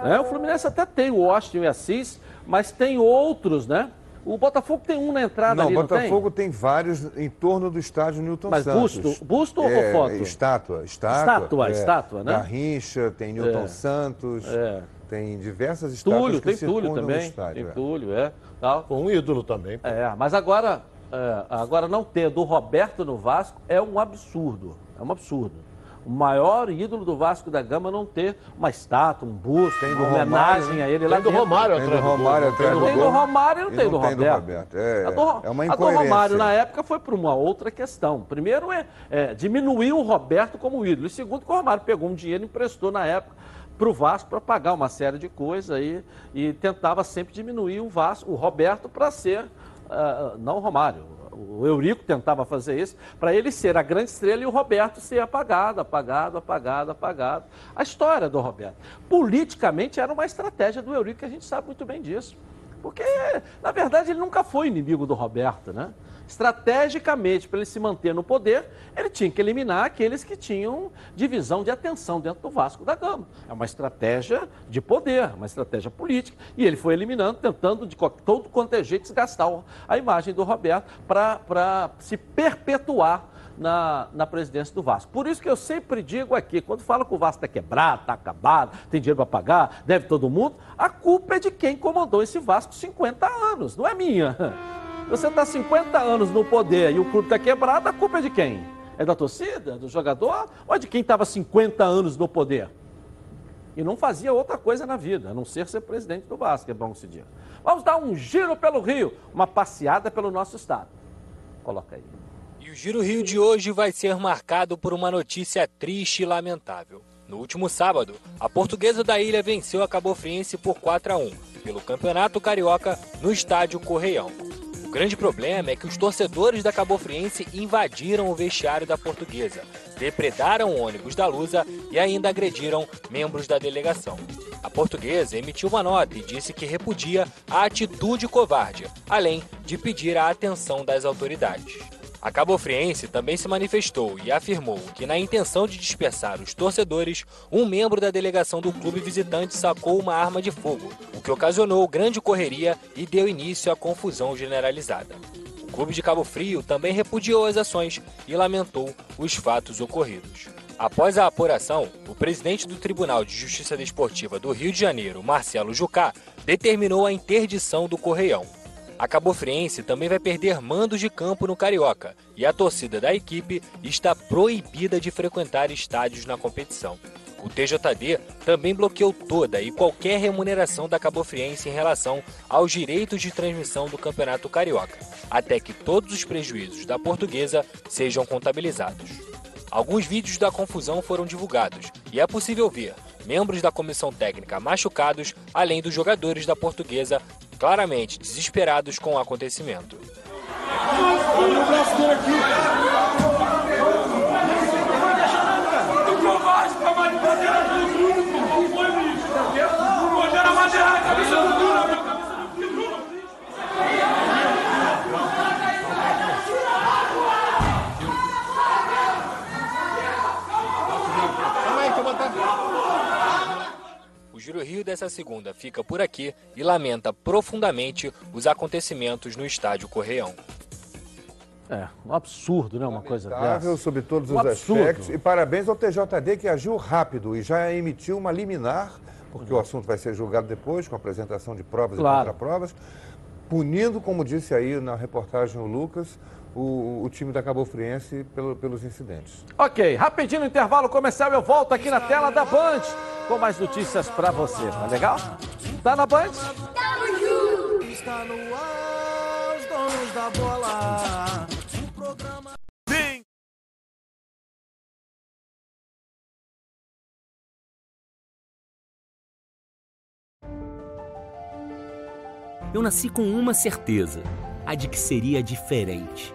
É, o Fluminense até tem o Austin e Assis, mas tem outros, né? O Botafogo tem um na entrada não, ali, não o Botafogo tem? tem? vários em torno do estádio Newton Mas Santos. busto, busto é, ou foto? Estátua, estátua. Estátua, é, estátua, né? Garrincha, tem Newton É. Santos, É. tem diversas estátuas Túlio, que tem Túlio circundam também. estádio. Tem é. Túlio, é. Tal. Um ídolo também. É, mas agora, é, agora não ter do Roberto no Vasco é um absurdo. É um absurdo. O maior ídolo do Vasco da Gama não ter uma estátua, um busto, Tem uma homenagem Romário, a ele Tem lá do dentro. Romário Tem do atrás do gol. Romário Não atrás tem do Tem do Romário e não tem do não tem do Roberto. Roberto. É, a do, é uma a do incoerência. Romário na época foi por uma outra questão. Primeiro é, é diminuir o Roberto como ídolo. E segundo que o Romário pegou um dinheiro e emprestou na época para o Vasco para pagar uma série de coisas aí e tentava sempre diminuir o Vasco, o Roberto para ser, uh, não o Romário, o Eurico tentava fazer isso, para ele ser a grande estrela e o Roberto ser apagado, apagado, apagado, apagado. A história do Roberto. Politicamente era uma estratégia do Eurico, que a gente sabe muito bem disso. Porque, na verdade, ele nunca foi inimigo do Roberto, né? Estrategicamente, para ele se manter no poder, ele tinha que eliminar aqueles que tinham divisão de atenção dentro do Vasco da Gama. É uma estratégia de poder, uma estratégia política. E ele foi eliminando, tentando de todo quanto é jeito desgastar a imagem do Roberto para se perpetuar na, na presidência do Vasco. Por isso que eu sempre digo aqui, quando fala que o Vasco está quebrado, está acabado, tem dinheiro para pagar, deve todo mundo, a culpa é de quem comandou esse Vasco 50 anos, não é minha. Você está 50 anos no poder e o clube está quebrado, a culpa é de quem? É da torcida, do jogador ou é de quem estava 50 anos no poder? E não fazia outra coisa na vida, a não ser ser presidente do Vasco, é bom se diga. Vamos dar um giro pelo Rio, uma passeada pelo nosso estado. Coloca aí. E o Giro Rio de hoje vai ser marcado por uma notícia triste e lamentável. No último sábado, a portuguesa da ilha venceu a Cabo Friense por 4 a 1 pelo Campeonato Carioca no estádio Correião grande problema é que os torcedores da Cabo Friense invadiram o vestiário da portuguesa, depredaram o ônibus da Lusa e ainda agrediram membros da delegação. A portuguesa emitiu uma nota e disse que repudia a atitude covarde, além de pedir a atenção das autoridades. A cabofriense também se manifestou e afirmou que, na intenção de dispersar os torcedores, um membro da delegação do clube visitante sacou uma arma de fogo, o que ocasionou grande correria e deu início à confusão generalizada. O clube de Cabo Frio também repudiou as ações e lamentou os fatos ocorridos. Após a apuração, o presidente do Tribunal de Justiça Desportiva do Rio de Janeiro, Marcelo Jucá, determinou a interdição do Correião. A Cabofriense também vai perder mandos de campo no Carioca e a torcida da equipe está proibida de frequentar estádios na competição. O TJD também bloqueou toda e qualquer remuneração da Cabofriense em relação aos direitos de transmissão do Campeonato Carioca, até que todos os prejuízos da portuguesa sejam contabilizados. Alguns vídeos da confusão foram divulgados e é possível ver membros da comissão técnica machucados, além dos jogadores da portuguesa claramente desesperados com o acontecimento. Giro Rio dessa segunda fica por aqui e lamenta profundamente os acontecimentos no estádio Correião. É, um absurdo, né? Uma coisa dessa. sobre todos um os absurdo. aspectos. E parabéns ao TJD que agiu rápido e já emitiu uma liminar, porque uhum. o assunto vai ser julgado depois, com a apresentação de provas claro. e contraprovas, punindo, como disse aí na reportagem o Lucas, o, o time da Cabo Friense pelo, pelos incidentes. Ok, rapidinho no intervalo comercial, eu volto aqui na tela da Band com mais notícias para você. Tá legal? Tá na Band? Tamo junto! Está no ar, os donos da bola. O programa... Vem! Eu nasci com uma certeza, a de que seria diferente.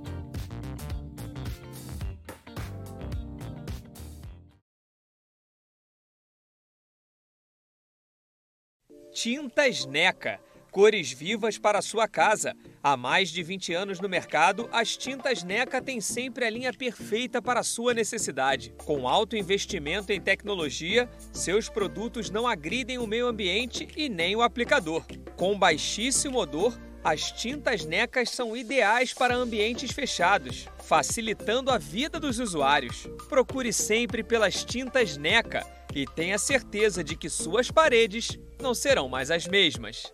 Tintas Neca. Cores vivas para sua casa. Há mais de 20 anos no mercado, as tintas NECA têm sempre a linha perfeita para sua necessidade. Com alto investimento em tecnologia, seus produtos não agridem o meio ambiente e nem o aplicador. Com baixíssimo odor, as tintas NECAs são ideais para ambientes fechados, facilitando a vida dos usuários. Procure sempre pelas tintas NECA e tenha certeza de que suas paredes não serão mais as mesmas.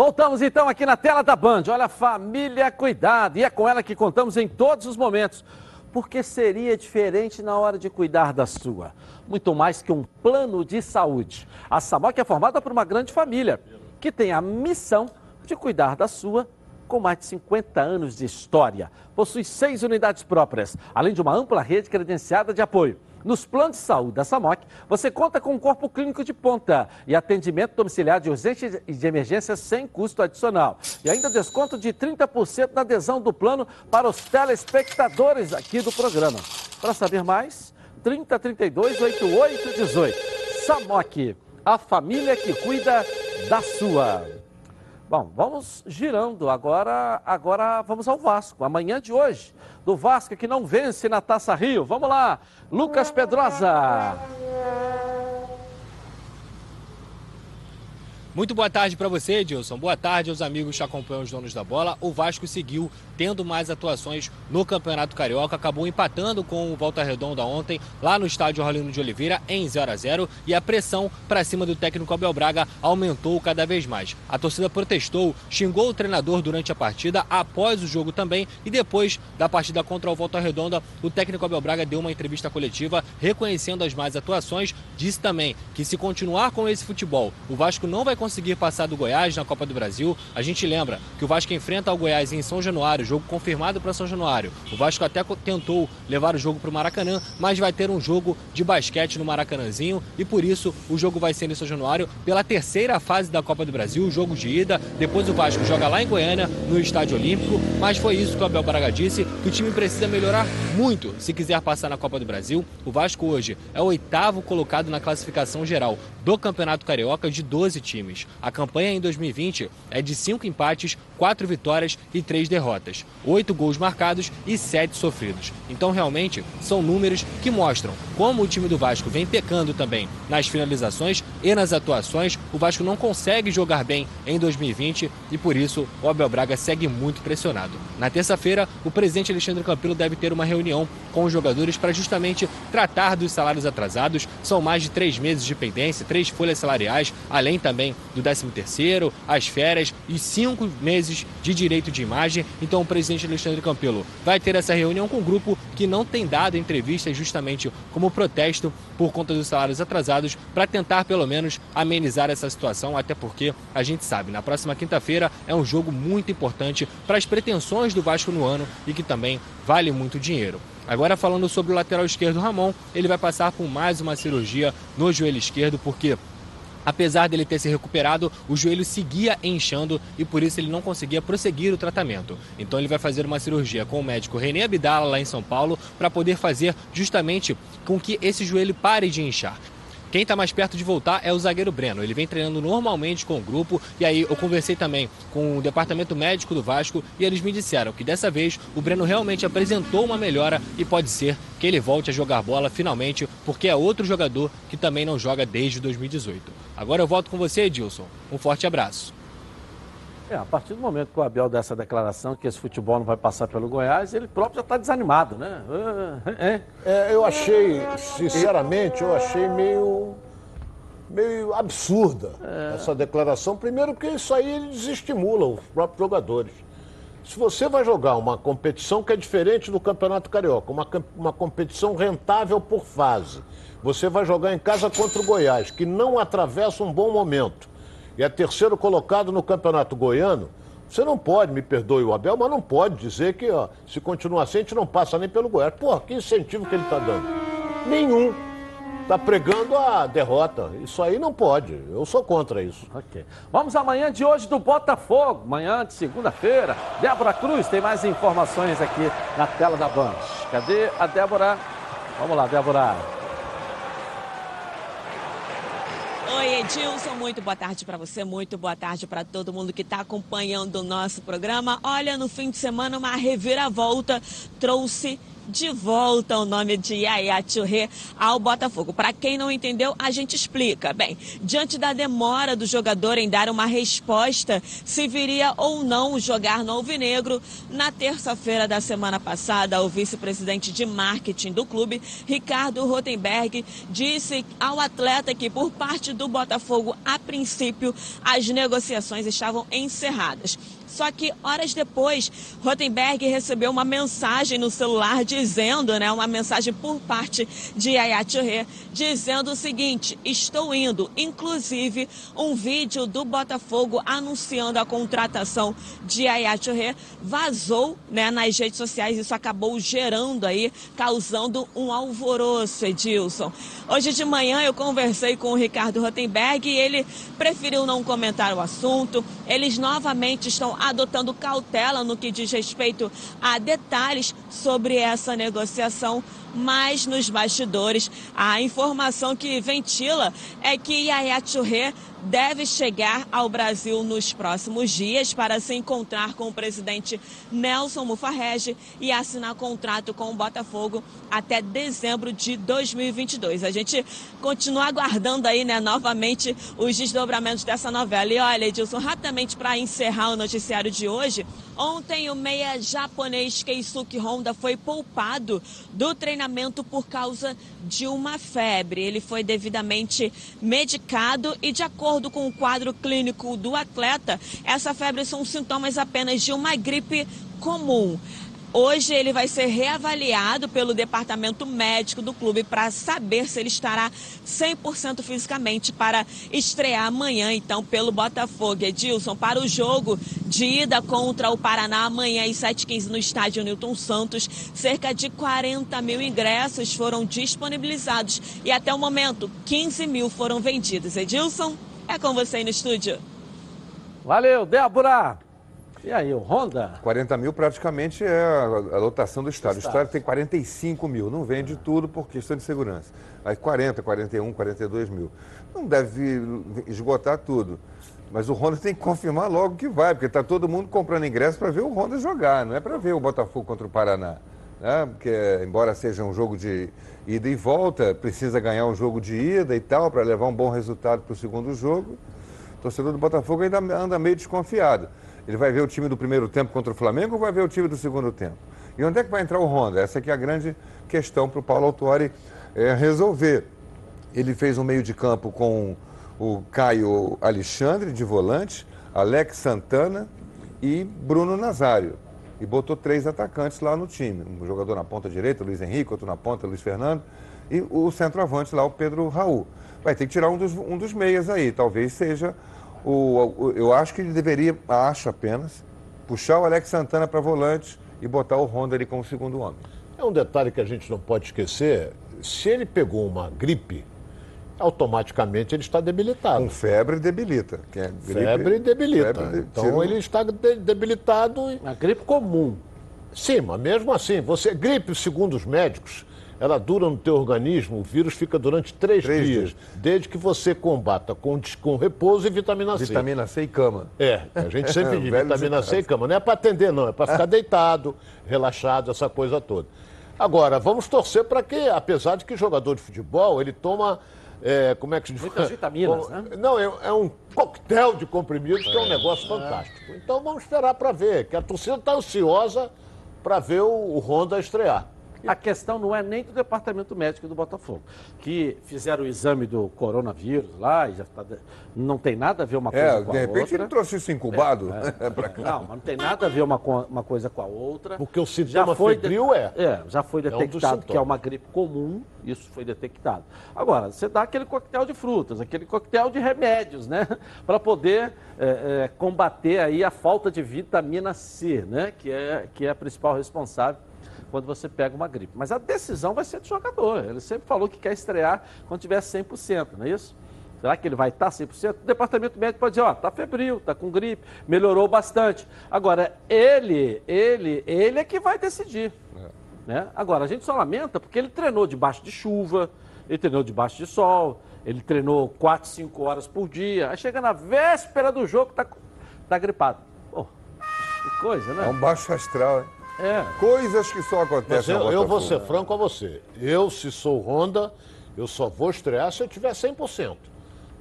Voltamos então aqui na tela da Band. Olha, família, cuidado. E é com ela que contamos em todos os momentos. Porque seria diferente na hora de cuidar da sua. Muito mais que um plano de saúde. A Samoc é formada por uma grande família que tem a missão de cuidar da sua com mais de 50 anos de história. Possui seis unidades próprias, além de uma ampla rede credenciada de apoio. Nos planos de saúde da SAMOC, você conta com um corpo clínico de ponta e atendimento domiciliar de urgência e de emergência sem custo adicional. E ainda desconto de 30% na adesão do plano para os telespectadores aqui do programa. Para saber mais, 3032 8818. SAMOC, a família que cuida da sua. Bom, vamos girando agora, agora vamos ao Vasco. Amanhã de hoje, do Vasco que não vence na Taça Rio. Vamos lá, Lucas Pedrosa. Muito boa tarde para você, Edilson. Boa tarde aos amigos que acompanham os donos da bola. O Vasco seguiu tendo mais atuações no Campeonato Carioca, acabou empatando com o Volta Redonda ontem, lá no estádio Rolino de Oliveira, em 0 a 0 e a pressão para cima do técnico Abel Braga aumentou cada vez mais. A torcida protestou, xingou o treinador durante a partida, após o jogo também, e depois da partida contra o Volta Redonda, o técnico Abel Braga deu uma entrevista coletiva reconhecendo as más atuações, disse também que se continuar com esse futebol, o Vasco não vai conseguir passar do Goiás na Copa do Brasil. A gente lembra que o Vasco enfrenta o Goiás em São Januário, jogo confirmado para São Januário. O Vasco até tentou levar o jogo para o Maracanã, mas vai ter um jogo de basquete no Maracanãzinho e por isso o jogo vai ser em São Januário pela terceira fase da Copa do Brasil, jogo de ida. Depois o Vasco joga lá em Goiânia, no Estádio Olímpico, mas foi isso que o Abel Braga disse, que o time precisa melhorar muito se quiser passar na Copa do Brasil. O Vasco hoje é o oitavo colocado na classificação geral do Campeonato Carioca de 12 times. A campanha em 2020 é de 5 empates, 4 vitórias e 3 derrotas, 8 gols marcados e 7 sofridos. Então, realmente, são números que mostram como o time do Vasco vem pecando também nas finalizações e nas atuações. O Vasco não consegue jogar bem em 2020 e, por isso, o Abel Braga segue muito pressionado. Na terça-feira, o presidente Alexandre Campelo deve ter uma reunião com os jogadores para justamente tratar dos salários atrasados. São mais de três meses de pendência, três folhas salariais, além também do 13º, as férias e cinco meses de direito de imagem. Então o presidente Alexandre Campelo vai ter essa reunião com um grupo que não tem dado entrevistas justamente como protesto por conta dos salários atrasados para tentar pelo menos amenizar essa situação, até porque a gente sabe, na próxima quinta-feira é um jogo muito importante para as pretensões do Vasco no ano e que também vale muito dinheiro. Agora falando sobre o lateral esquerdo Ramon, ele vai passar por mais uma cirurgia no joelho esquerdo porque Apesar dele ter se recuperado, o joelho seguia inchando e por isso ele não conseguia prosseguir o tratamento. Então ele vai fazer uma cirurgia com o médico René Abdala lá em São Paulo para poder fazer justamente com que esse joelho pare de inchar. Quem está mais perto de voltar é o zagueiro Breno. Ele vem treinando normalmente com o grupo e aí eu conversei também com o departamento médico do Vasco e eles me disseram que dessa vez o Breno realmente apresentou uma melhora e pode ser que ele volte a jogar bola finalmente, porque é outro jogador que também não joga desde 2018. Agora eu volto com você, Edilson. Um forte abraço. É, a partir do momento que o Abel dessa declaração que esse futebol não vai passar pelo Goiás, ele próprio já está desanimado, né? É. é, eu achei, sinceramente, eu achei meio, meio absurda é. essa declaração. Primeiro porque isso aí desestimula os próprios jogadores. Se você vai jogar uma competição que é diferente do Campeonato Carioca, uma, uma competição rentável por fase, você vai jogar em casa contra o Goiás, que não atravessa um bom momento e é terceiro colocado no Campeonato Goiano, você não pode, me perdoe o Abel, mas não pode dizer que ó, se continuar assim a gente não passa nem pelo Goiás. Porra, que incentivo que ele está dando? Nenhum. Está pregando a derrota. Isso aí não pode. Eu sou contra isso. Ok. Vamos amanhã de hoje do Botafogo. Manhã de segunda-feira. Débora Cruz tem mais informações aqui na tela da Band. Cadê a Débora? Vamos lá, Débora. Oi, Edilson, muito boa tarde para você, muito boa tarde para todo mundo que está acompanhando o nosso programa. Olha, no fim de semana, uma reviravolta trouxe de volta o nome de Yaya Touré ao Botafogo. Para quem não entendeu, a gente explica. Bem, diante da demora do jogador em dar uma resposta se viria ou não jogar no Alvinegro, na terça-feira da semana passada, o vice-presidente de marketing do clube, Ricardo Rotenberg, disse ao atleta que por parte do Botafogo, a princípio, as negociações estavam encerradas. Só que horas depois, Rotenberg recebeu uma mensagem no celular dizendo, né, uma mensagem por parte de Yaya Touré, dizendo o seguinte: estou indo. Inclusive, um vídeo do Botafogo anunciando a contratação de Yaya Touré vazou né, nas redes sociais. Isso acabou gerando aí, causando um alvoroço, Edilson. Hoje de manhã eu conversei com o Ricardo Rotenberg e ele preferiu não comentar o assunto. Eles novamente estão adotando cautela no que diz respeito a detalhes sobre essa negociação, mas nos bastidores a informação que ventila é que Yaya Touré deve chegar ao Brasil nos próximos dias para se encontrar com o presidente Nelson Mufarrege e assinar contrato com o Botafogo até dezembro de 2022. A gente continua aguardando aí, né, novamente os desdobramentos dessa novela. E olha, Edilson, rapidamente para encerrar o noticiário de hoje, ontem o meia japonês Keisuke Honda foi poupado do treinamento por causa de uma febre. Ele foi devidamente medicado e de acordo com o quadro clínico do atleta, essa febre são sintomas apenas de uma gripe comum. Hoje ele vai ser reavaliado pelo departamento médico do clube para saber se ele estará 100% fisicamente para estrear amanhã, então, pelo Botafogo. Edilson, para o jogo de ida contra o Paraná amanhã às 7h15 no estádio Newton Santos, cerca de 40 mil ingressos foram disponibilizados e até o momento 15 mil foram vendidos. Edilson? É com você aí no estúdio. Valeu, Débora. E aí, o Honda? 40 mil praticamente é a, lotação do estádio. O estádio tem 45 mil. Não vende tudo por questão de segurança. Aí 40, 41, 42 mil. Não deve esgotar tudo. Mas o Honda tem que confirmar logo que vai, porque está todo mundo comprando ingresso para ver o Honda jogar, não é para ver o Botafogo contra o Paraná. Né? Porque, embora seja um jogo de ida e volta, precisa ganhar um jogo de ida e tal, para levar um bom resultado para o segundo jogo. O torcedor do Botafogo ainda anda meio desconfiado. Ele vai ver o time do primeiro tempo contra o Flamengo ou vai ver o time do segundo tempo? E onde é que vai entrar o Honda? Essa aqui é a grande questão para o Paulo Autuori é, resolver. Ele fez um meio de campo com o Caio Alexandre, de volante, Alex Santana e Bruno Nazário e botou três atacantes lá no time. Um jogador na ponta direita, Luiz Henrique, outro na ponta, Luiz Fernando, e o centroavante lá, o Pedro Raul. Vai ter que tirar um dos, um dos meias aí, talvez seja o, o, Eu acho que ele deveria, acho apenas, puxar o Alex Santana para volante e botar o Honda ali como segundo homem. É um detalhe que a gente não pode esquecer, se ele pegou uma gripe, automaticamente ele está debilitado. Com febre debilita. É gripe, febre debilita. Febre, então tira... ele está debilitado. A gripe comum. Sim, mas mesmo assim, você gripe, segundo os médicos, ela dura no teu organismo, o vírus fica durante três, Três dias, dias. desde que você combata com, com repouso e vitamina C. Vitamina C e cama. É, a gente sempre diz Velho vitamina C e cama. Não é para atender, não, é para ficar deitado, relaxado, essa coisa toda. Agora, vamos torcer para que, apesar de que jogador de futebol, ele toma. é, como é que se diz? Muitas vitaminas, Bom, né? Não, é, é um coquetel de comprimidos que é um negócio fantástico. Então vamos esperar para ver, que a torcida está ansiosa para ver o, o Honda estrear. A questão não é nem do departamento médico do Botafogo, que fizeram o exame do coronavírus lá e já tá, não tem nada a ver uma coisa É, com de a repente outra. ele trouxe isso incubado É, pra cá. Não, mas não tem nada a ver uma, uma coisa com a outra. Porque o sintoma febril é. É, já foi É um detectado que é uma gripe comum, isso foi detectado. Agora, você dá aquele coquetel de frutas, aquele coquetel de remédios, né? Para poder é, é, combater aí a falta de vitamina C, né? Que é, que é a principal responsável quando você pega uma gripe. Mas a decisão vai ser do jogador. Ele sempre falou que quer estrear quando tiver 100%, não é isso? Será que ele vai estar 100%? O departamento médico pode dizer, ó, tá febril, tá com gripe, melhorou bastante. Agora, ele, ele, ele é que vai decidir. Né? Agora, a gente só lamenta porque ele treinou debaixo de chuva, ele treinou debaixo de sol, ele treinou 4, 5 horas por dia. Aí chega na véspera do jogo, tá, tá gripado. Pô, que coisa, né? É um baixo astral. hein? É. Coisas que só Mas acontecem eu, no eu vou ser franco a você. Eu, se sou Honda, eu só vou estrear se eu tiver 100%.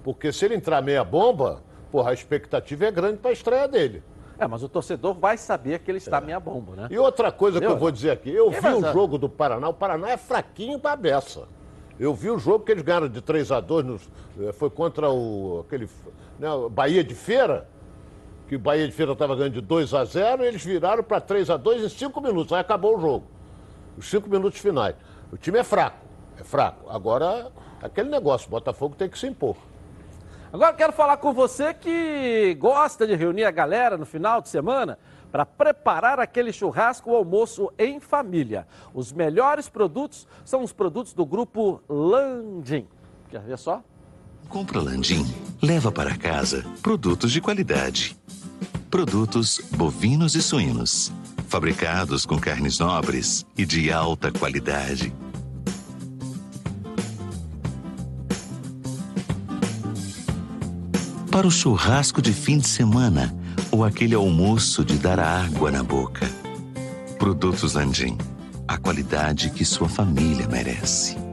Porque se ele entrar meia bomba, porra, a expectativa é grande para a estreia dele. É, mas o torcedor vai saber que ele está meia bomba, né? E outra coisa que Entendeu? eu vou dizer aqui, eu Quem vi o jogo do Paraná, o Paraná é fraquinho pra beça. Eu vi o jogo que eles ganharam de 3 a 2 nos- eh, foi contra o aquele né, o Bahia de Feira, que o Bahia de Feira estava ganhando de 2 a 0 e eles viraram para 3 a 2 em 5 minutos, aí acabou o jogo. Os 5 minutos finais. O time é fraco, é fraco. Agora, aquele negócio, o Botafogo tem que se impor. Agora eu quero falar com você que gosta de reunir a galera no final de semana para preparar aquele churrasco ou almoço em família. Os melhores produtos são os produtos do grupo Landim. Quer ver só? Compra Landim, leva para casa produtos de qualidade. Produtos bovinos e suínos, fabricados com carnes nobres e de alta qualidade. Para o churrasco de fim de semana ou aquele almoço de dar água na boca. Produtos Landim, a qualidade que sua família merece.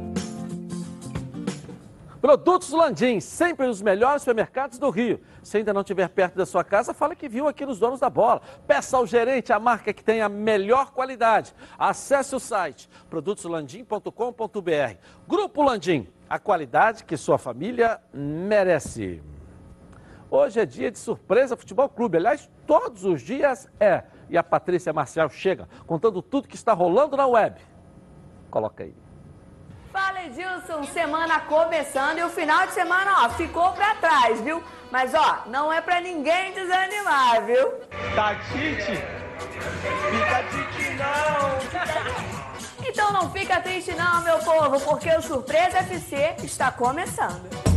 Produtos Landim, sempre os melhores supermercados do Rio. Se ainda não estiver perto da sua casa, fala que viu aqui nos Donos da Bola. Peça ao gerente a marca que tem a melhor qualidade. Acesse o site produtoslandim.com.br. Grupo Landim, a qualidade que sua família merece. Hoje é dia de surpresa Futebol Clube. Aliás, todos os dias é. E a Patrícia Marcial chega contando tudo que está rolando na web. Coloca aí. Fala Edilson, semana começando e o final de semana, ó, ficou pra trás, viu? Mas ó, não é pra ninguém desanimar, viu? Tá tite? Fica tite não! Então não fica triste não, meu povo, porque o Surpresa FC está começando.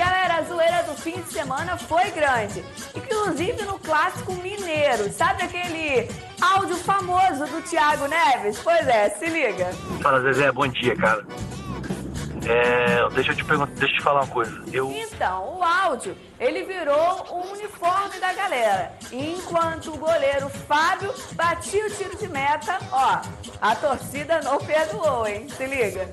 Galera, a zoeira do fim de semana foi grande. Inclusive no clássico mineiro. Sabe aquele áudio famoso do Thiago Neves? Pois é, se liga. Fala, Zezé, bom dia, cara. É, deixa eu te perguntar, deixa eu te falar uma coisa. Eu. Então, o áudio, ele virou o uniforme da galera. Enquanto o goleiro Fábio batia o tiro de meta, ó, a torcida não perdoou, hein? Se liga.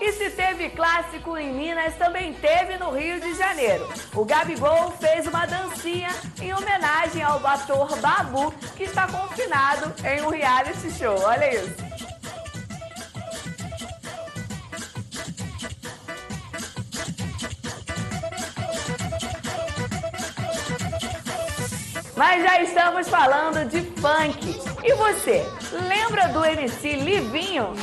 E se teve clássico em Minas, também teve no Rio de Janeiro. O Gabigol fez uma dancinha em homenagem ao ator Babu, que está confinado em um reality show. Olha isso. Mas já estamos falando de funk. E você, lembra do MC Livinho?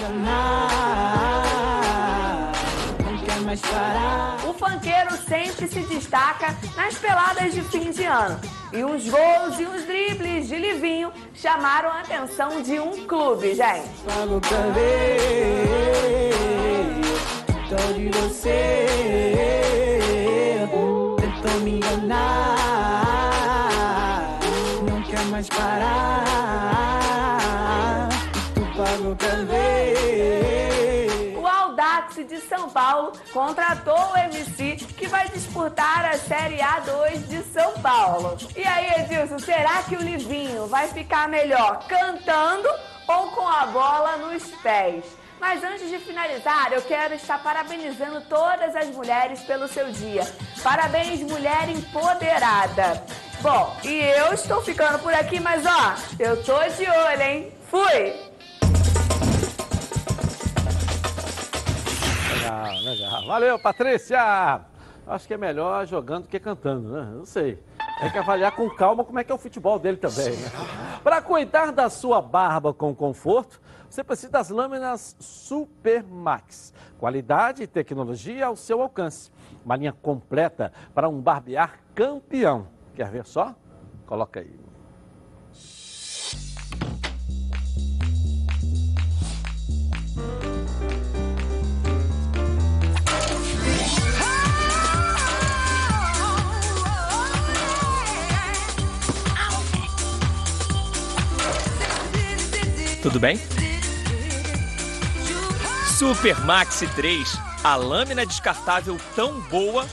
O funkeiro sempre se destaca nas peladas de fim de ano. E uns gols e uns dribles de Livinho chamaram a atenção de um clube, gente. Pago pra ver Dó de você Tentou me enganar Não quer mais parar. São Paulo contratou o MC que vai disputar a Série A2 de São Paulo. E aí, Edilson, será que o Livinho vai ficar melhor cantando ou com a bola nos pés? Mas antes de finalizar, eu quero estar parabenizando todas as mulheres pelo seu dia. Parabéns, mulher empoderada. Bom, e eu estou ficando por aqui, mas ó, eu tô de olho, hein? Fui! Legal, legal. Valeu, Patrícia! Acho que é melhor jogando que cantando, né? Não sei. Tem que avaliar com calma como é que é o futebol dele também. Né? Para cuidar da sua barba com conforto, você precisa das lâminas Super Max. Qualidade e tecnologia ao seu alcance. Uma linha completa para um barbear campeão. Quer ver só? Coloca aí. Tudo bem? Super Maxi 3, a lâmina descartável tão boa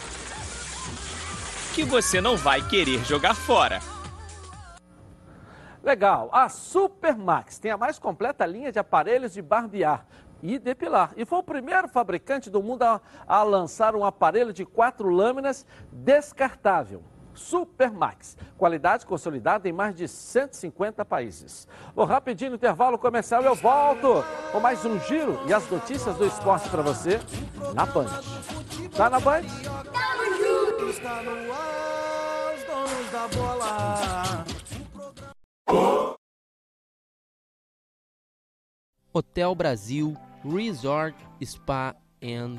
que você não vai querer jogar fora. Legal. A Super Max tem a mais completa linha de aparelhos de barbear e depilar. E foi o primeiro fabricante do mundo a, a lançar um aparelho de quatro lâminas descartável. Super Max. Qualidade consolidada em mais de 150 países. Vou rapidinho no intervalo comercial eu volto com mais um giro e as notícias do esporte para você na Band. Tá na Band? Está no ar, os donos da bola. Hotel Brasil Resort Spa and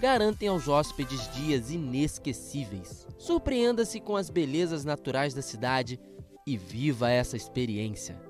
garantem aos hóspedes dias inesquecíveis. Surpreenda-se com as belezas naturais da cidade e viva essa experiência.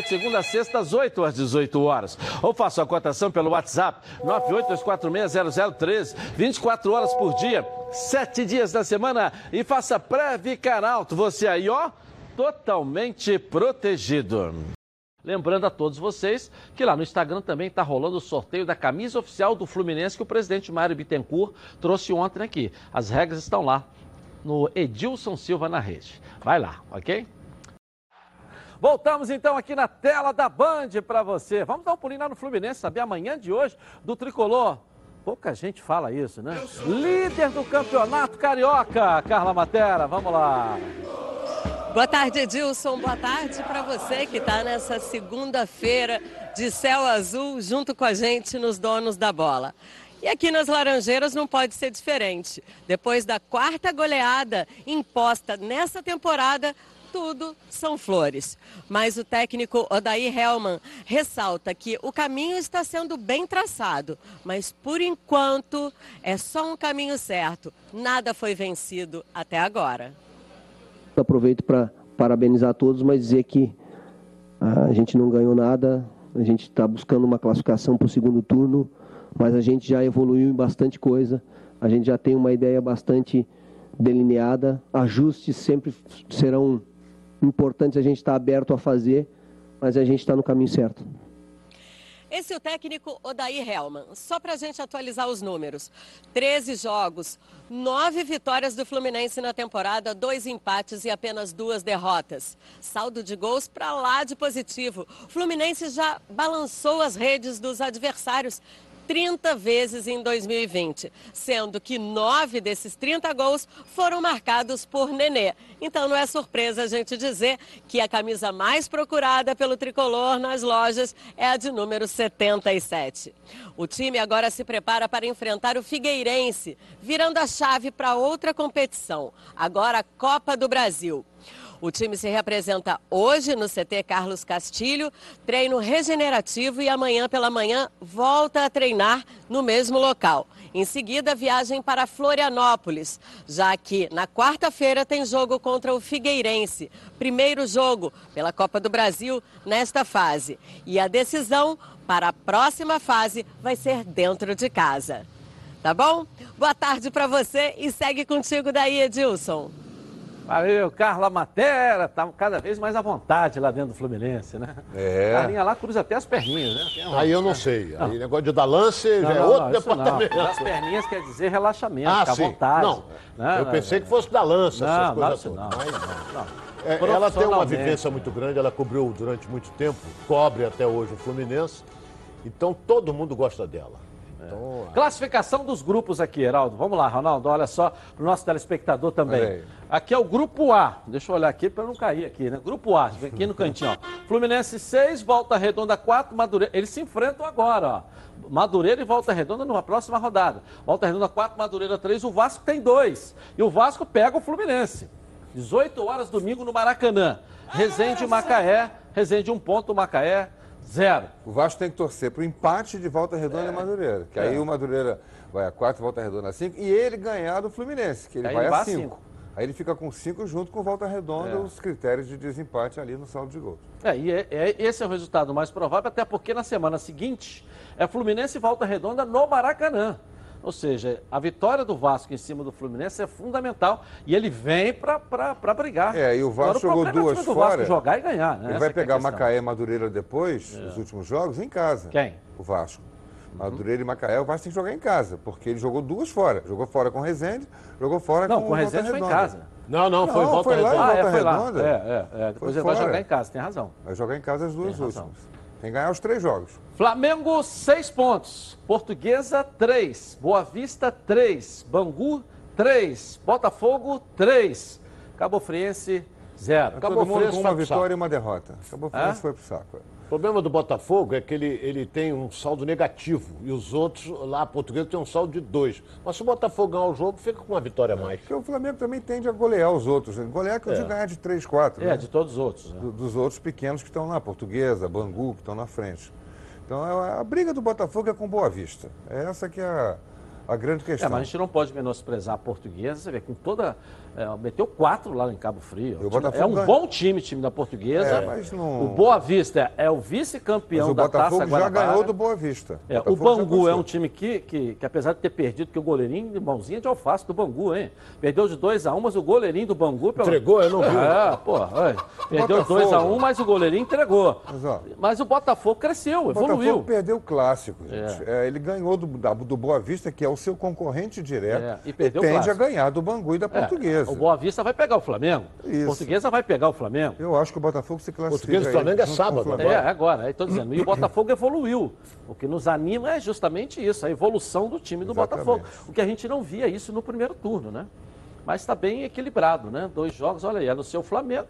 de segunda a sexta, às 8 às 18 horas. Ou faça a cotação pelo WhatsApp 982460013, 24 horas por dia, 7 dias da semana e faça Preve Caralto. Você aí, ó, totalmente protegido. Lembrando a todos vocês que lá no Instagram também está rolando o sorteio da camisa oficial do Fluminense que o presidente Mário Bittencourt trouxe ontem aqui. As regras estão lá no Edilson Silva na rede. Vai lá, ok? Voltamos então aqui na tela da Band para você. Vamos dar um pulinho lá no Fluminense, saber amanhã de hoje do Tricolor. Pouca gente fala isso, né? Líder do campeonato carioca, Carla Matera, vamos lá. Boa tarde, Edilson. Boa tarde para você que está nessa segunda-feira de céu azul junto com a gente nos Donos da Bola. E aqui nas Laranjeiras não pode ser diferente. Depois da quarta goleada imposta nessa temporada, tudo são flores. Mas o técnico Odair Hellman ressalta que o caminho está sendo bem traçado, mas por enquanto é só um caminho certo. Nada foi vencido até agora. Aproveito para parabenizar todos, mas dizer que a gente não ganhou nada, a gente está buscando uma classificação para o segundo turno, mas a gente já evoluiu em bastante coisa. a gente já tem uma ideia bastante delineada. Ajustes sempre serão importantes, a gente está aberto a fazer, mas a gente está no caminho certo. Esse é o técnico Odair Helman. Só para a gente atualizar os números: 13 jogos, 9 vitórias do Fluminense na temporada, dois empates e apenas duas derrotas. Saldo de gols para lá de positivo. O Fluminense já balançou as redes dos adversários. 30 vezes em 2020, sendo que nove desses 30 gols foram marcados por Nenê. Então não é surpresa a gente dizer que a camisa mais procurada pelo tricolor nas lojas é a de número 77. O time agora se prepara para enfrentar o Figueirense, virando a chave para outra competição, agora a Copa do Brasil. O time se representa hoje no CT Carlos Castilho, treino regenerativo e amanhã pela manhã volta a treinar no mesmo local. Em seguida, viagem para Florianópolis, já que na quarta-feira tem jogo contra o Figueirense. Primeiro jogo pela Copa do Brasil nesta fase. E a decisão para a próxima fase vai ser dentro de casa. Tá bom? Boa tarde para você e segue contigo daí, Edilson. Valeu, Carla Matera, tá cada vez mais à vontade lá dentro do Fluminense, né? É. Carlinha lá cruza até as perninhas, né? Uma- Aí eu não sei. Aí negócio de dar lance já é Não, outro não, isso não. departamento. As perninhas quer dizer relaxamento, Ah, ficar à sim. vontade. Não, Né? eu pensei que fosse da lança, Não, essas não, coisas todas. não, não, não. É, ela tem uma vivência muito grande, ela cobriu durante muito tempo, cobre até hoje o Fluminense. Então todo mundo gosta dela. Então, Classificação dos grupos aqui, Heraldo. Vamos lá, Ronaldo, olha só, para o nosso telespectador também. aí. Aqui é o grupo A. Deixa eu olhar aqui para não cair aqui, né? Grupo A, vem aqui no cantinho, ó. Fluminense 6, Volta Redonda 4, Madureira. Eles se enfrentam agora, ó. Madureira e Volta Redonda numa próxima rodada. Volta Redonda 4, Madureira 3, o Vasco tem dois. E o Vasco pega o Fluminense. 18 horas domingo no Maracanã. Resende Macaé, Resende um ponto, Macaé zero. O Vasco tem que torcer para o empate de Volta Redonda e Madureira. Que aí É. o Madureira vai a 4, Volta Redonda a 5. E ele ganhar do Fluminense, que ele Aí vai ele a 5. Cinco. Aí ele fica com 5 junto com Volta Redonda, É. os critérios de desempate ali no saldo de gols. É, e é- é- esse é o resultado mais provável, até porque na semana seguinte é Fluminense e Volta Redonda no Maracanã. Ou seja, a vitória do Vasco em cima do Fluminense é fundamental e ele vem para brigar. É, e o Agora, Vasco jogou problema é o duas time do Vasco fora. jogar e ganhar, né? Ele Essa vai que é pegar questão. Macaé e Madureira depois, nos últimos jogos, em casa. Quem? O Vasco. Madureira e Macaé, o Vasco tem que jogar em casa, porque ele jogou duas fora. Jogou fora com o Resende, jogou fora Não, com, com o Resende Volta foi em casa. Não, não, foi em Volta foi lá em Redonda. Ah, é, foi lá. Redonda. É, é, é. Depois Foi ele vai jogar em casa, tem razão. Vai jogar em casa as duas Tem razão. últimas. Tem que ganhar os três jogos. Flamengo, 6 pontos. Portuguesa, 3. Boa Vista, 3. Bangu, 3. Botafogo, 3. Cabo Friense, 0. Todo mundo Friense com uma vitória e uma derrota. Acabou o Hã? Fluminense foi pro saco. É. O problema do Botafogo é que ele, ele tem um saldo negativo e os outros lá, portugueses, tem um saldo de dois. Mas se o Botafogo ganhar o jogo, fica com uma vitória a mais. Porque o Flamengo também tende a golear os outros. né? Golear que eu É. digo ganhar de 3, 4. É, de todos os outros. né? Do- dos outros pequenos que estão lá, Portuguesa, Bangu, que estão na frente. Então a, a briga do Botafogo é com Boa Vista. É essa que é a, a grande É, questão. mas a gente não pode menosprezar a portuguesa, você vê, com toda. É, meteu quatro lá em Cabo Frio. E o O é um ganha. bom time, time da portuguesa. É, mas não- O Boa Vista é o vice-campeão o da Taça Botafogo já Guanabara. ganhou do Boa Vista. É, o Bangu é um time que, que, que, apesar de ter perdido, que o goleirinho de mãozinha de alface do Bangu, hein? Perdeu de 2x1, mas o goleirinho do Bangu... Pelo... Entregou? Eu não vi. É, pô, perdeu Botafogo. 2x1, mas o goleirinho entregou. Mas, ó, Mas o Botafogo cresceu, O evoluiu. Botafogo perdeu o clássico, gente. É, ele ganhou do, do Boa Vista, que é o seu concorrente direto, É, e perdeu o tende clássico. a ganhar do Bangu e da É, Portuguesa. o Boa Vista vai pegar o Flamengo. Isso. Portuguesa vai pegar o Flamengo. Eu acho que o Botafogo se classifica. Portuguesa e Flamengo é sábado, Flamengo. É, agora, tô dizendo. E o Botafogo evoluiu. O que nos anima é justamente isso, a evolução do time do Exatamente. Botafogo. O que a gente não via isso no primeiro turno, né? Mas está bem equilibrado, né? Dois jogos, olha aí, é no seu Flamengo,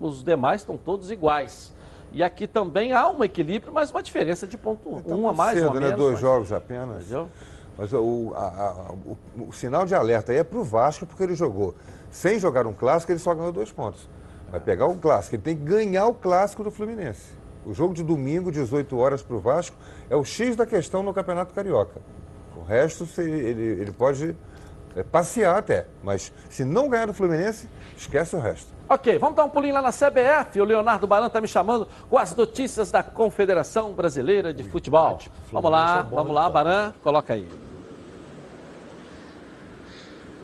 os demais estão todos iguais. E aqui também há um equilíbrio, mas uma diferença de ponto Tá um a mais, cedo, um a né? menos. Dois mas- jogos apenas. Entendeu? Mas o, a- a- o- o sinal de alerta aí é pro Vasco, porque ele jogou. Sem jogar um clássico, ele só ganhou dois pontos. Vai pegar o clássico, ele tem que ganhar o clássico do Fluminense. O jogo de domingo, 18 horas para o Vasco, é o X da questão no Campeonato Carioca. O resto, ele, ele- pode é, passear até. Mas se não ganhar do Fluminense, esquece o resto. Ok, vamos dar um pulinho lá na CBF. O Leonardo Baran está me chamando com as notícias da Confederação Brasileira de Futebol. Vamos lá, vamos lá, Baran, coloca aí.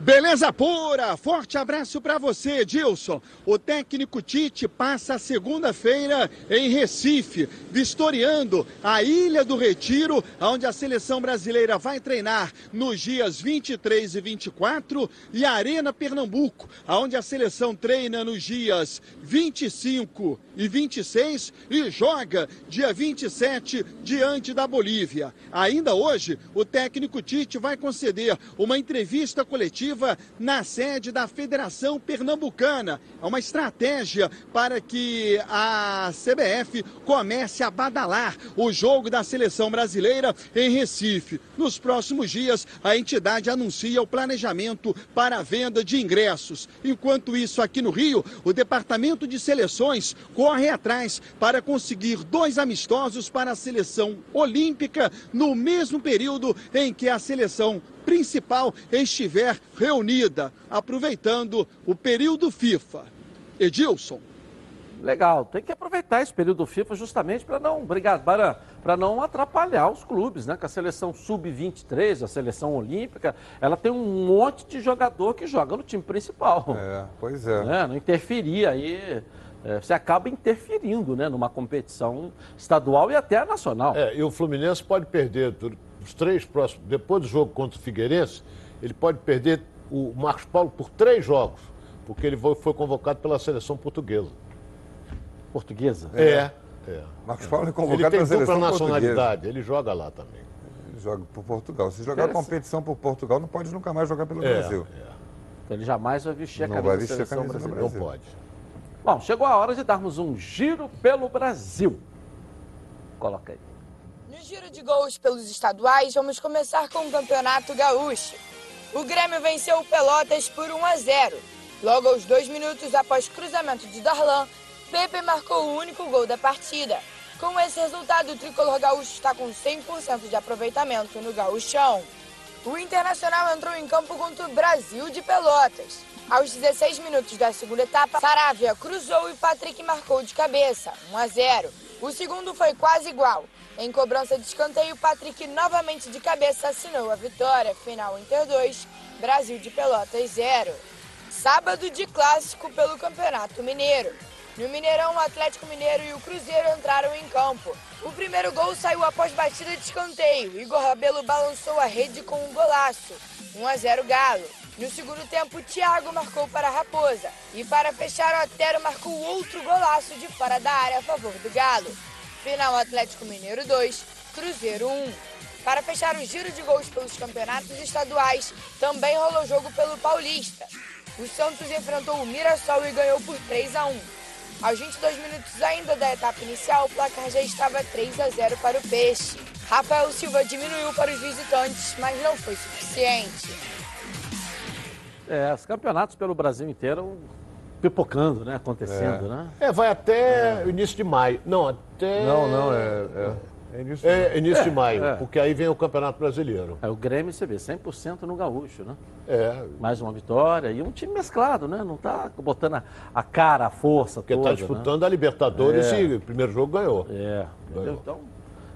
Beleza pura! Forte abraço para você, Dilson. O técnico Tite passa segunda-feira em Recife, vistoriando a Ilha do Retiro, onde a seleção brasileira vai treinar nos dias 23 e 24, e a Arena Pernambuco, onde a seleção treina nos dias 25 e 26 e joga dia 27 diante da Bolívia. Ainda hoje, o técnico Tite vai conceder uma entrevista coletiva na sede da Federação Pernambucana. É uma estratégia para que a CBF comece a badalar o jogo da seleção brasileira em Recife. Nos próximos dias, a entidade anuncia o planejamento para a venda de ingressos. Enquanto isso, aqui no Rio, o Departamento de Seleções corre atrás para conseguir dois amistosos para a seleção olímpica no mesmo período em que a seleção principal estiver reunida, aproveitando o período FIFA. Edilson. Legal, tem que aproveitar esse período FIFA justamente para não brigar, para não atrapalhar os clubes, né? Com a seleção sub-23, a seleção olímpica, ela tem um monte de jogador que joga no time principal. É, pois é. Né? Não interferir aí. é, você acaba interferindo né, numa competição estadual e até nacional. É, e o Fluminense pode perder os três próximos, depois do jogo contra o Figueirense, ele pode perder o Marcos Paulo por três jogos, porque ele foi convocado pela seleção portuguesa. Portuguesa? É. é. Marcos Paulo é Ele convocado tem pela seleção dupla nacionalidade, portuguesa. ele joga lá também. Ele joga por Portugal. Se jogar competição por Portugal, não pode nunca mais jogar pelo É, Brasil. Então ele jamais vai vestir a Não camisa vai vestir a camisa do brasileira. Brasil. Não pode. Bom, chegou a hora de darmos um giro pelo Brasil. Coloca aí. Giro de gols pelos estaduais, vamos começar com o Campeonato Gaúcho. O Grêmio venceu o Pelotas por 1 a 0. Logo aos dois minutos após cruzamento de Darlan, Pepe marcou o único gol da partida. Com esse resultado, o tricolor gaúcho está com 100% de aproveitamento no gauchão. O Internacional entrou em campo contra o Brasil de Pelotas. Aos 16 minutos da segunda etapa, Saravia cruzou e Patrick marcou de cabeça, 1 a 0. O segundo foi quase igual. Em cobrança de escanteio, Patrick novamente de cabeça assinou a vitória. Final Inter 2, Brasil de Pelotas 0. Sábado de clássico pelo Campeonato Mineiro. No Mineirão, o Atlético Mineiro e o Cruzeiro entraram em campo. O primeiro gol saiu após batida de escanteio. Igor Rabelo balançou a rede com um golaço. 1 a 0 Galo. No segundo tempo, Thiago marcou para a Raposa. E para fechar, o Otero marcou outro golaço de fora da área a favor do Galo. Final Atlético Mineiro 2, Cruzeiro 1. Para fechar o giro de gols pelos campeonatos estaduais, também rolou jogo pelo Paulista. O Santos enfrentou o Mirassol e ganhou por 3 a 1. Aos 22 minutos ainda da etapa inicial, o placar já estava 3 a 0 para o Peixe. Rafael Silva diminuiu para os visitantes, mas não foi suficiente. É, os campeonatos pelo Brasil inteiro pipocando, né? Acontecendo, né? É, vai até o início de maio. Não, até. Não, não, é, é, é início, É, início de É, maio, é. porque aí vem o Campeonato Brasileiro. É, o Grêmio, você vê, 100% no gaúcho, né? É. Mais uma vitória e um time mesclado, né? Não tá botando a, a cara, a força Porque toda, está disputando né? a Libertadores É. e o primeiro jogo ganhou. É, entendeu? Ganhou. Então,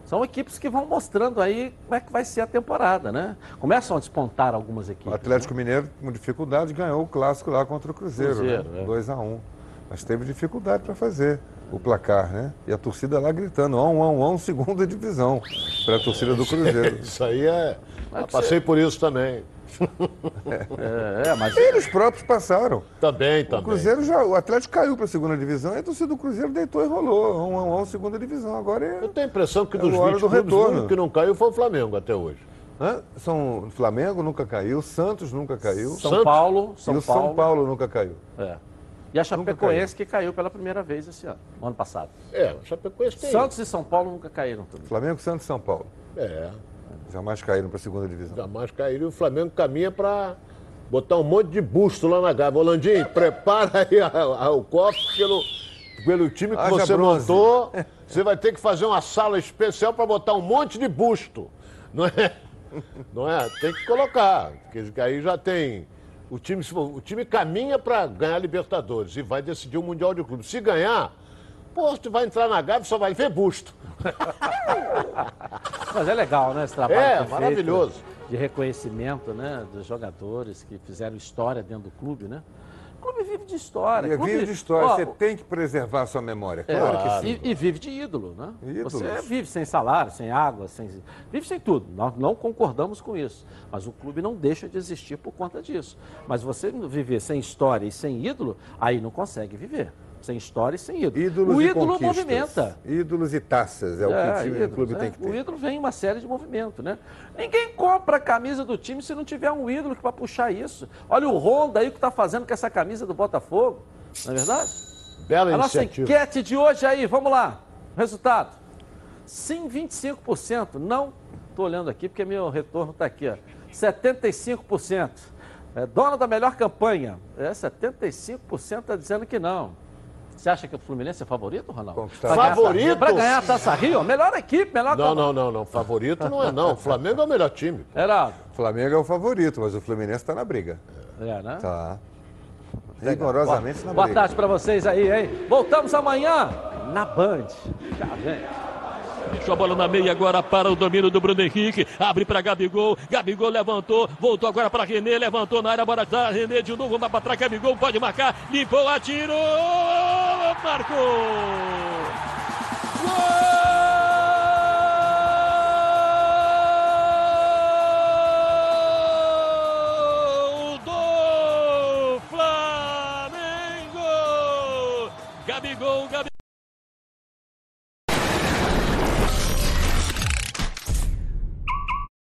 são equipes que vão mostrando aí como é que vai ser a temporada, né? Começam a despontar algumas equipes. O Atlético Mineiro, com dificuldade, ganhou o clássico lá contra o Cruzeiro, Cruzeiro, né? é. 2 a 1 Mas teve dificuldade para fazer o placar, né? E a torcida lá gritando, 1 um, 1 um, 1 um, segunda divisão, para a torcida do Cruzeiro. Isso aí é. Mas passei por isso também. É, é, mas Eles próprios passaram. Também, O também. Cruzeiro já, o Atlético caiu para a segunda divisão e a torcida do Cruzeiro deitou e rolou. 1 um, 1 um, segunda divisão. Agora é. Eu tenho a impressão que É dos a hora 20 do clubes, o retorno. único que não caiu foi o Flamengo até hoje. Hã? São Flamengo nunca caiu, Santos nunca caiu. São Santos- Paulo, e São o São Paulo. Paulo nunca caiu. É. E a Chapecoense que caiu pela primeira vez esse ano, no ano passado. É, o Chapecoense tem. Santos e São Paulo nunca caíram também. Flamengo, Santos e São Paulo. É, Jamais caíram para a segunda divisão. jamais. E o Flamengo caminha para botar um monte de busto lá na Gávea. Ô, Landim, prepara aí a- a- o copo pelo, pelo time que Haja você bronze. montou. Você vai ter que fazer uma sala especial para botar um monte de busto. Não é? Não é? Tem que colocar. Porque aí já tem. O time, o time caminha para ganhar a Libertadores e vai decidir o Mundial de Clube. Se ganhar, tu vai entrar na Gávea e só vai ver busto. Mas é legal, né? Esse trabalho É, feito. maravilhoso. de reconhecimento né, dos jogadores que fizeram história dentro do clube, né? O clube vive de história. E clube... vive de história, Ó, você tem que preservar a sua memória, é, claro que sim. E, e vive de ídolo, né? Ídolos. Você vive sem salário, sem água, sem... vive sem tudo. Nós não concordamos com isso. Mas o clube não deixa de existir por conta disso. Mas você viver sem história e sem ídolo, aí não consegue viver. Sem história e sem ídolo. Ídolos o ídolo clube Ídolos e taças, é, o que o, time, o ídolos, clube né? tem que ter. O ídolo vem em uma série de movimentos, né? Ninguém compra a camisa do time se não tiver um ídolo para puxar isso. Olha o Honda aí que está fazendo com essa camisa do Botafogo, não é verdade? Bela a nossa iniciativa. enquete de hoje aí, vamos lá. Resultado. Sim, 25%. Não, estou olhando aqui porque meu retorno está aqui, ó. 75%. É, dona da melhor campanha. É, 75% está dizendo que não. Você acha que o Fluminense é favorito, Ronaldo? Favorito? Pra ganhar a Taça Rio? Melhor equipe, melhor Não, não, não, não. Favorito não é não. O Flamengo é o melhor time. Era. O Flamengo é o favorito, mas o Fluminense está na briga. É, né? Tá. Rigorosamente na Boa briga. tarde pra vocês aí, hein? Voltamos amanhã na Band. Tchau, gente. Deixou a bola na meia agora para o domínio do Bruno Henrique. Abre para Gabigol. Gabigol levantou. Voltou agora para René. Levantou na área. Bora dar. René de novo. Vai para trás. Gabigol pode marcar. Limpou. Atirou. Marcou. Gol!